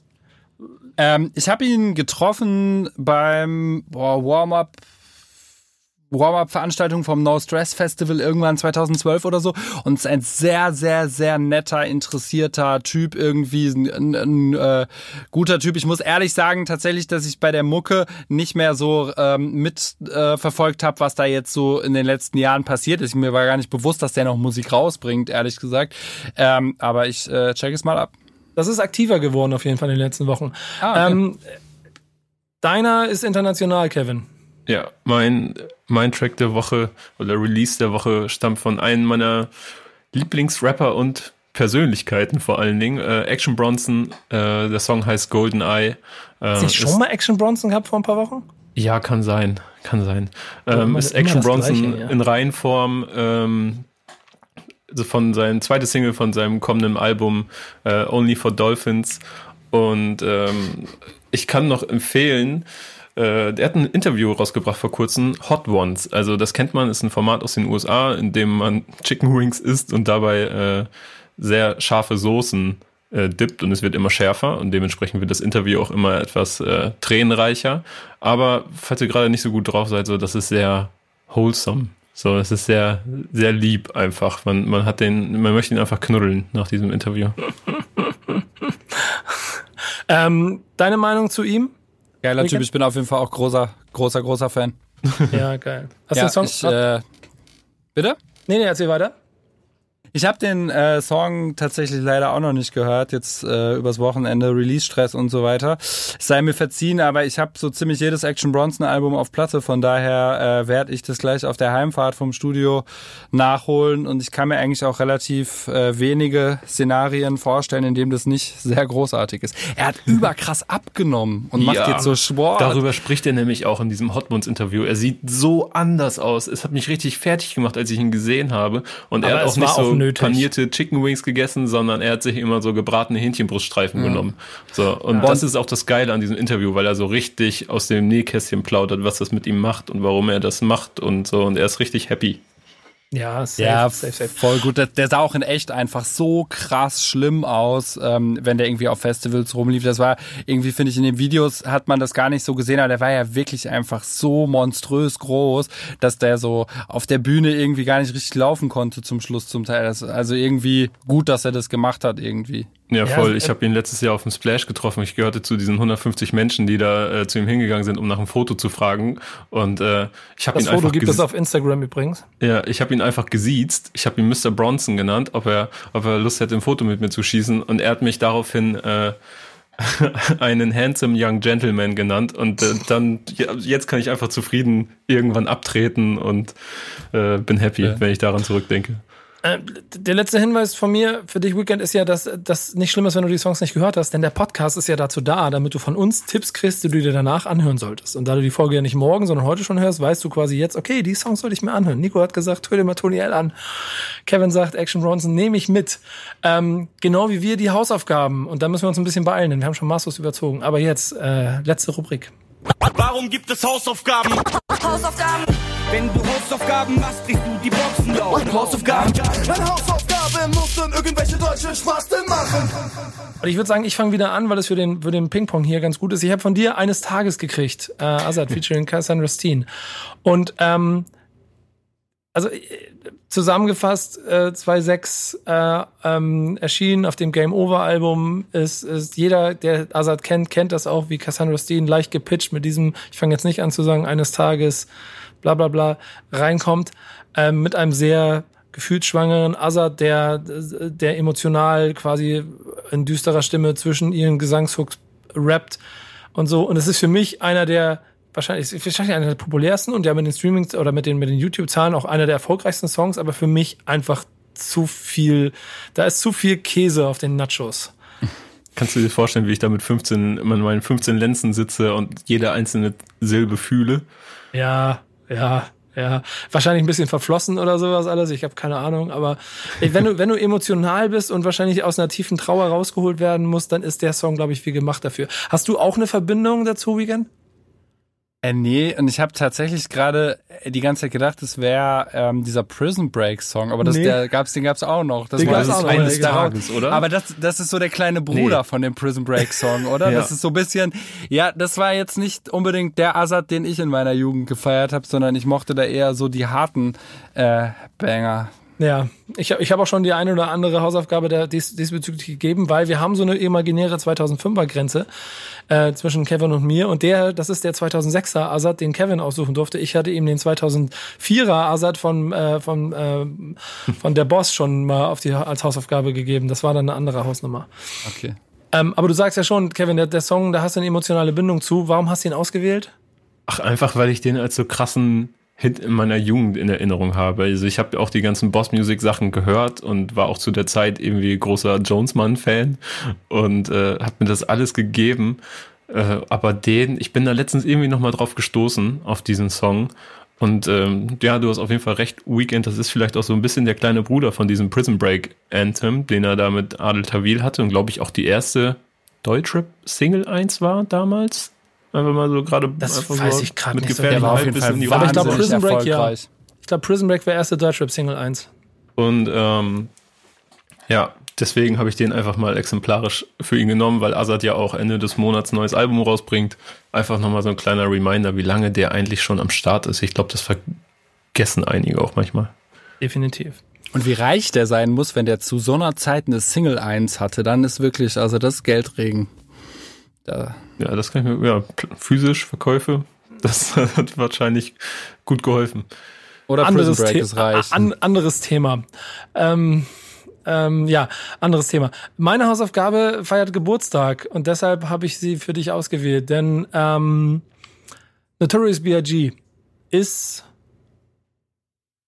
Ähm, ich habe ihn getroffen beim Warm-up Warm-Up-Veranstaltung vom No Stress Festival irgendwann 2012 oder so und ist ein sehr, sehr, sehr netter, interessierter Typ irgendwie, ein, ein, ein äh, guter Typ. Ich muss ehrlich sagen, tatsächlich, dass ich bei der Mucke nicht mehr so ähm, mitverfolgt äh, habe, was da jetzt so in den letzten Jahren passiert ist. Mir war gar nicht bewusst, dass der noch Musik rausbringt, ehrlich gesagt. Ähm, aber ich äh, check es mal ab. Das ist aktiver geworden auf jeden Fall in den letzten Wochen. Ah, okay. ähm, deiner ist international, Kevin. Ja, mein, mein Track der Woche oder Release der Woche stammt von einem meiner Lieblingsrapper und Persönlichkeiten vor allen Dingen. Äh, Action Bronson, äh, der Song heißt Golden Eye. Äh, Hast du schon mal Action Bronson gehabt vor ein paar Wochen? Ja, kann sein, kann sein. Ähm, ist Action Bronson Gleiche, ja. in Reihenform ähm, also von seinem zweites Single von seinem kommenden Album äh, Only for Dolphins und ähm, ich kann noch empfehlen, äh, der hat ein Interview rausgebracht vor kurzem, Hot Ones. Also das kennt man, ist ein Format aus den USA, in dem man Chicken Wings isst und dabei äh, sehr scharfe Soßen äh, dippt und es wird immer schärfer und dementsprechend wird das Interview auch immer etwas äh, tränenreicher. Aber falls ihr gerade nicht so gut drauf seid, so das ist sehr wholesome. So, es ist sehr, sehr lieb einfach. Man, man hat den, man möchte ihn einfach knuddeln nach diesem Interview. ähm, deine Meinung zu ihm? Geiler Typ, ich bin auf jeden Fall auch großer, großer, großer Fan. Ja, geil. Hast ja, du den Song? Ich, äh, bitte? Nee, nee, erzähl weiter. Ich habe den äh, Song tatsächlich leider auch noch nicht gehört, jetzt äh, übers Wochenende, Release-Stress und so weiter. Es sei mir verziehen, aber ich habe so ziemlich jedes Action Bronson-Album auf Platte, von daher äh, werde ich das gleich auf der Heimfahrt vom Studio nachholen und ich kann mir eigentlich auch relativ äh, wenige Szenarien vorstellen, in dem das nicht sehr großartig ist. Er hat überkrass abgenommen und macht ja, jetzt so Sport. Darüber spricht er nämlich auch in diesem Hotbuns-Interview. Er sieht so anders aus. Es hat mich richtig fertig gemacht, als ich ihn gesehen habe und aber er hat auch nicht so nötig. panierte Chicken Wings gegessen, sondern er hat sich immer so gebratene Hähnchenbruststreifen ja. genommen. So und ja. das ist auch das Geile an diesem Interview, weil er so richtig aus dem Nähkästchen plaudert, was das mit ihm macht und warum er das macht und so und er ist richtig happy. Ja, safe, ja safe, safe. voll gut. Der, der, sah auch in echt einfach so krass schlimm aus, ähm, wenn der irgendwie auf Festivals rumlief. Das war irgendwie, finde ich, in den Videos hat man das gar nicht so gesehen, aber der war ja wirklich einfach so monströs groß, dass der so auf der Bühne irgendwie gar nicht richtig laufen konnte zum Schluss zum Teil. Das, also irgendwie gut, dass er das gemacht hat irgendwie. Ja, voll. ich habe ihn letztes Jahr auf dem Splash getroffen. Ich gehörte zu diesen 150 Menschen, die da äh, zu ihm hingegangen sind, um nach einem Foto zu fragen. Und äh, ich habe ihn Foto einfach gibt es auf Instagram übrigens. Ja, ich habe ihn einfach gesiezt. Ich habe ihn Mr. Bronson genannt, ob er, ob er Lust hätte, ein Foto mit mir zu schießen. Und er hat mich daraufhin äh, einen handsome young gentleman genannt. Und äh, dann ja, jetzt kann ich einfach zufrieden irgendwann abtreten und äh, bin happy, ja. wenn ich daran zurückdenke. Äh, der letzte Hinweis von mir für dich, Weekend, ist ja, dass das nicht schlimm ist, wenn du die Songs nicht gehört hast, denn der Podcast ist ja dazu da, damit du von uns Tipps kriegst, die du dir danach anhören solltest. Und da du die Folge ja nicht morgen, sondern heute schon hörst, weißt du quasi jetzt, okay, die Songs soll ich mir anhören. Nico hat gesagt, hör dir mal Tony L an. Kevin sagt, Action Bronson, nehme ich mit. Ähm, genau wie wir die Hausaufgaben. Und da müssen wir uns ein bisschen beeilen, denn wir haben schon maßlos überzogen. Aber jetzt, äh, letzte Rubrik. Warum gibt es Hausaufgaben? Hausaufgaben. Wenn du Hausaufgaben machst, kriegst du die Boxen laut. Hausaufgaben. Eine Hausaufgabe muss dann irgendwelche deutschen Spasten machen. Und ich würde sagen, ich fange wieder an, weil es für den, für den Ping-Pong hier ganz gut ist. Ich habe von dir eines Tages gekriegt, äh, Azad featuring Cassandra Steen. Und ähm, also äh, zusammengefasst, äh, 2.6 äh, ähm, erschienen auf dem Game Over Album. Ist, ist jeder, der Azad kennt, kennt das auch, wie Cassandra Steen leicht gepitcht mit diesem, ich fange jetzt nicht an zu sagen, eines Tages, bla bla bla, reinkommt, ähm, mit einem sehr gefühlsschwangeren Azad, der, der emotional quasi in düsterer Stimme zwischen ihren Gesangshooks rappt und so. Und es ist für mich einer der wahrscheinlich, wahrscheinlich einer der populärsten und ja mit den Streamings oder mit den, mit den YouTube-Zahlen auch einer der erfolgreichsten Songs, aber für mich einfach zu viel, da ist zu viel Käse auf den Nachos. Kannst du dir vorstellen, wie ich da mit 15, in meinen 15 Lenzen sitze und jede einzelne Silbe fühle? Ja, ja, ja. Wahrscheinlich ein bisschen verflossen oder sowas alles. Ich habe keine Ahnung. Aber wenn du, wenn du emotional bist und wahrscheinlich aus einer tiefen Trauer rausgeholt werden musst, dann ist der Song, glaube ich, wie gemacht dafür. Hast du auch eine Verbindung dazu, Weekend? Äh, nee, und ich habe tatsächlich gerade die ganze Zeit gedacht, es wäre ähm, dieser Prison Break Song, aber das, Nee. der gab's, den gab's auch noch. Das Den war das auch eines. Tages, oder? Aber das, das ist so der kleine Bruder Nee. von dem Prison Break Song, oder? Ja. Das ist so ein bisschen, ja, das war jetzt nicht unbedingt der Azad, den ich in meiner Jugend gefeiert habe, sondern ich mochte da eher so die harten äh, Banger. Ja, ich, hab- ich habe auch schon die eine oder andere Hausaufgabe da dies, diesbezüglich gegeben, weil wir haben so eine imaginäre 2005er Grenze äh, zwischen Kevin und mir und der, das ist der 2006er Azad, den Kevin aussuchen durfte. Ich hatte ihm den 2004er Azad von äh, von äh, von der Boss schon mal auf die als Hausaufgabe gegeben. Das war dann eine andere Hausnummer. Okay. Ähm, aber du sagst ja schon, Kevin, der, der Song, da hast du eine emotionale Bindung zu. Warum hast du ihn ausgewählt? Ach, einfach weil ich den als so krassen Hit in meiner Jugend in Erinnerung habe. Also ich habe auch die ganzen Boss Music Sachen gehört und war auch zu der Zeit irgendwie großer Jonesman Fan und äh, habe mir das alles gegeben. Äh, aber den, ich bin da letztens irgendwie noch mal drauf gestoßen auf diesen Song. Und ähm, ja, du hast auf jeden Fall recht. Weekend, das ist vielleicht auch so ein bisschen der kleine Bruder von diesem Prison Break Anthem, den er da mit Adel Tawil hatte und glaube ich auch die erste Deutschrap Single 1 war damals. Einfach mal so gerade Das weiß so ich grad mit nicht so. Der war auf jeden Fall in die Aber ich glaub, Runde. wahnsinnig Prison Break, ja. Ich glaube, Prison Break war erste Deutschrap Single 1. Und ähm, ja, deswegen habe ich den einfach mal exemplarisch für ihn genommen, weil Azad ja auch Ende des Monats ein neues Album rausbringt. Einfach nochmal so ein kleiner Reminder, wie lange der eigentlich schon am Start ist. Ich glaube, das vergessen einige auch manchmal. Definitiv. Und wie reich der sein muss, wenn der zu so einer Zeit eine Single 1 hatte, dann ist wirklich, also das Geldregen. Da, Ja, das kann ich mir, ja, physisch Verkäufe, das hat wahrscheinlich gut geholfen. oder anderes, Prison Break ist reich. an, anderes Thema. Ähm, ähm, ja, anderes Thema. Meine Hausaufgabe feiert Geburtstag und deshalb habe ich sie für dich ausgewählt, denn ähm, Notorious B.I.G. ist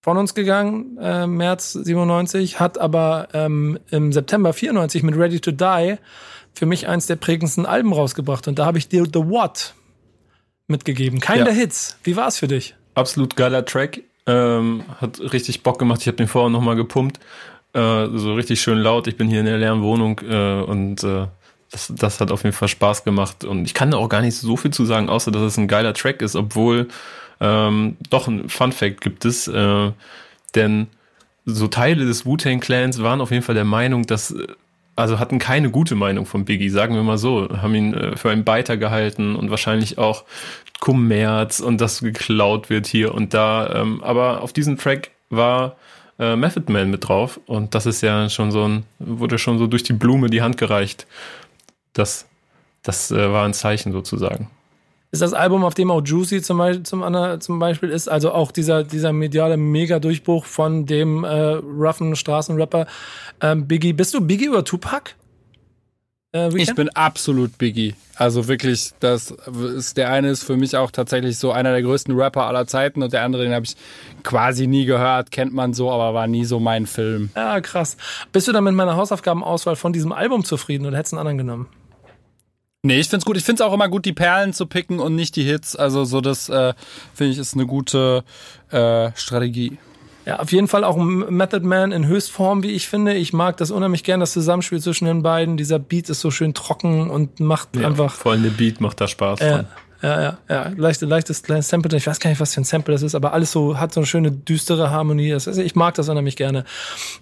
von uns gegangen, äh, März 97, hat aber ähm, im September 94 mit Ready to Die für mich eins der prägendsten Alben rausgebracht und da habe ich dir The What mitgegeben. Kein Ja. der Hits. Wie war es für dich? Absolut geiler Track. Ähm, hat richtig Bock gemacht. Ich habe den vorher nochmal gepumpt. Äh, so richtig schön laut. Ich bin hier in der leeren Wohnung äh, und äh, das, das hat auf jeden Fall Spaß gemacht. Und ich kann da auch gar nicht so viel zu sagen, außer dass es ein geiler Track ist, obwohl ähm, doch ein Fun Fact gibt es. Äh, denn so Teile des Wu-Tang Clans waren auf jeden Fall der Meinung, dass äh, also hatten keine gute Meinung von Biggie, sagen wir mal so, haben ihn äh, für einen Beiter gehalten und wahrscheinlich auch Kommerz und das geklaut wird hier und da. Ähm, aber auf diesem Track war äh, Method Man mit drauf und das ist ja schon so ein, wurde schon so durch die Blume die Hand gereicht. Das, das äh, war ein Zeichen sozusagen. Ist das Album, auf dem auch Juicy zum Beispiel, zum, zum Beispiel ist, also auch dieser, dieser mediale Mega-Durchbruch von dem äh, roughen Straßenrapper ähm, Biggie. Bist du Biggie oder Tupac? Äh, Ich bin absolut Biggie. Also wirklich, das ist der eine ist für mich auch tatsächlich so einer der größten Rapper aller Zeiten und der andere, den habe ich quasi nie gehört, kennt man so, aber war nie so mein Film. ja, krass. Bist du dann mit meiner Hausaufgabenauswahl von diesem Album zufrieden oder hättest du einen anderen genommen? Nee, ich find's gut. Ich find's auch immer gut, die Perlen zu picken und nicht die Hits. Also so das äh, finde ich ist eine gute äh, Strategie. Ja, auf jeden Fall auch ein Method Man in Höchstform, wie ich finde. Ich mag das unheimlich gern, das Zusammenspiel zwischen den beiden. Dieser Beat ist so schön trocken und macht Ja, einfach vor allem der Beat macht da Spaß. Ja, dran. Ja, ja, ja. Leichte, leichtes kleines Sample. Ich weiß gar nicht, was für ein Sample das ist, aber alles so, hat so eine schöne düstere Harmonie. Das, also ich mag das unheimlich gerne.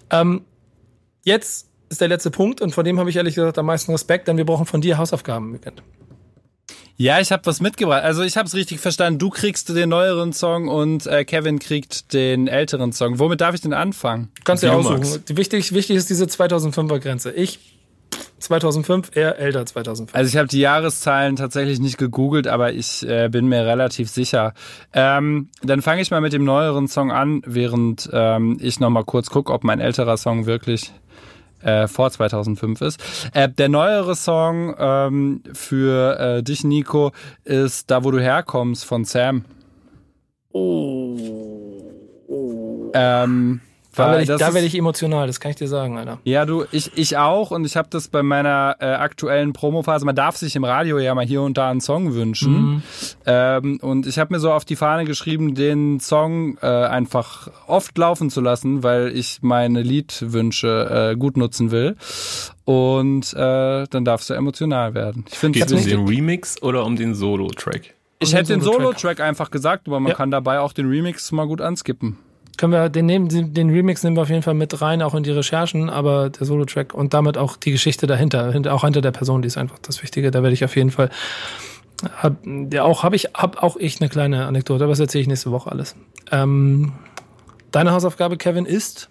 Ähm, jetzt ist der letzte Punkt und vor dem habe ich ehrlich gesagt am meisten Respekt, denn wir brauchen von dir Hausaufgaben. Weekend. Ja, ich habe was mitgebracht. Also ich habe es richtig verstanden. Du kriegst den neueren Song und äh, Kevin kriegt den älteren Song. Womit darf ich denn anfangen? Kannst du ja aussuchen. Wichtig, wichtig ist diese 2005er Grenze. Ich 2005, er älter 2005. Also ich habe die Jahreszahlen tatsächlich nicht gegoogelt, aber ich äh, bin mir relativ sicher. Ähm, dann fange ich mal mit dem neueren Song an, während ähm, ich noch mal kurz gucke, ob mein älterer Song wirklich äh, vor 2005 ist. Äh, der neuere Song ähm, für äh, dich, Nico, ist Da, wo du herkommst von Sam. Ähm, Da werde ich, da werd ich emotional, das kann ich dir sagen, Alter. ja, du, ich, ich auch und ich habe das bei meiner äh, aktuellen Promophase. Man darf sich im Radio ja mal hier und da einen Song wünschen. Ähm, und ich habe mir so auf die Fahne geschrieben, den Song äh, einfach oft laufen zu lassen, weil ich meine Liedwünsche äh, gut nutzen will. Und äh, dann darfst du emotional werden. Ich finde Geht es um den Remix oder um den Solo-Track? Ich um hätte den. Solo-Track einfach gesagt, aber man Ja. kann dabei auch den Remix mal gut anskippen. Können wir den nehmen, den Remix nehmen wir auf jeden Fall mit rein, auch in die Recherchen, aber der Solo-Track und damit auch die Geschichte dahinter, hinter- auch hinter der Person, die ist einfach das Wichtige. Da werde ich auf jeden Fall, hab, ja auch habe ich, hab auch ich eine kleine Anekdote, aber das erzähle ich nächste Woche alles. Ähm, deine Hausaufgabe, Kevin, ist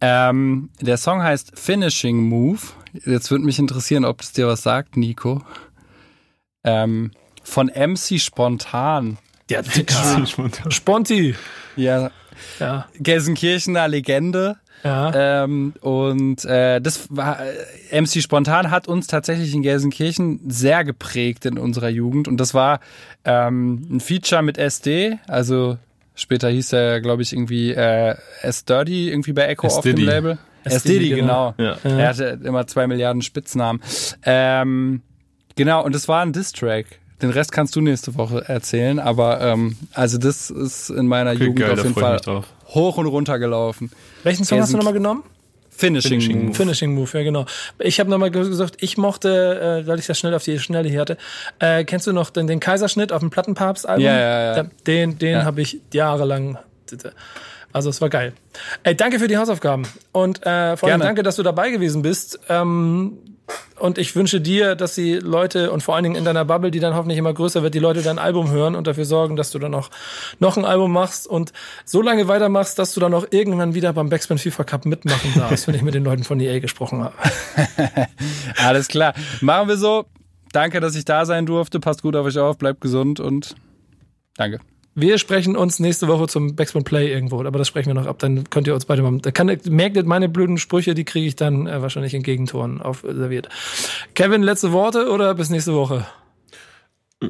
Ähm, der Song heißt Finishing Move. Jetzt würde mich interessieren, ob es dir was sagt, Nico. Ähm, von MC Spontan. Der Dicker. Sponti. Ja, Ja, Gelsenkirchener Legende. ja. Ähm, und äh, das war äh, MC Spontan hat uns tatsächlich in Gelsenkirchen sehr geprägt in unserer Jugend. Und das war ähm, ein Feature mit SD, also später hieß er, glaube ich, irgendwie äh, S-Dirty, irgendwie bei Echo auf dem. Label. S-Diddy, S-Diddy, genau. Ja. Er hatte immer zwei Milliarden Spitznamen. Ähm, genau, und das war ein Diss-Track. Den Rest kannst du nächste Woche erzählen, aber ähm, also das ist in meiner Okay, Jugend geil, auf jeden Fall hoch und runter gelaufen. Welchen Song hast du nochmal genommen? Finishing, Finishing Move. Finishing Move, ja genau. Ich habe nochmal gesagt, ich mochte, äh, weil ich das schnell auf die Schnelle hier hatte, äh, kennst du noch den, den Kaiserschnitt auf dem Plattenpapst-Album? Ja, ja, ja. Den, den Ja. habe ich jahrelang. Also es war geil. Ey, danke für die Hausaufgaben. Und äh, vor allem Gerne. danke, dass du dabei gewesen bist. Ähm, und ich wünsche dir, dass die Leute und vor allen Dingen in deiner Bubble, die dann hoffentlich immer größer wird, die Leute dein Album hören und dafür sorgen, dass du dann auch noch ein Album machst und so lange weitermachst, dass du dann auch irgendwann wieder beim Backspin FIFA Cup mitmachen darfst, wenn ich mit den Leuten von EA gesprochen habe. Alles klar. Machen wir so. Danke, dass ich da sein durfte. Passt gut auf euch auf, bleibt gesund und danke. Wir sprechen uns nächste Woche zum Backspin Play irgendwo, aber das sprechen wir noch ab. Dann könnt ihr uns beide mal. Da kann, merkt ihr, meine blöden Sprüche, die kriege ich dann äh, wahrscheinlich in Gegentoren aufserviert. Kevin, letzte Worte oder bis nächste Woche?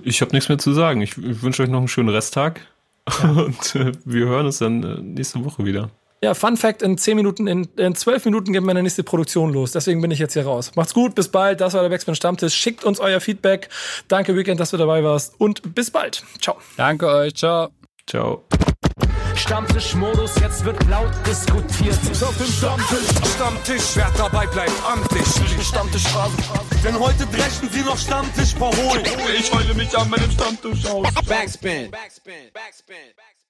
Ich habe nichts mehr zu sagen. Ich, ich wünsche euch noch einen schönen Resttag. Und äh, wir hören uns dann äh, nächste Woche wieder. Ja, Fun Fact: In 10 Minuten, in, in 12 Minuten geht meine nächste Produktion los. Deswegen bin ich jetzt hier raus. Macht's gut, bis bald. Das war der Backspin Stammtisch. Schickt uns euer Feedback. Danke, Weekend, dass du dabei warst. Und bis bald. Ciao. Danke euch. Ciao. Ciao. Stammtischmodus, jetzt wird laut diskutiert. Auf dem Stammtisch, Stammtisch, wer dabei bleibt, amtlich. Stammtisch. Denn heute brechen sie noch Stammtisch verholen. Ich heule mich an meinem Stammtisch aus. Backspin. Backspin. Backspin. Backspin.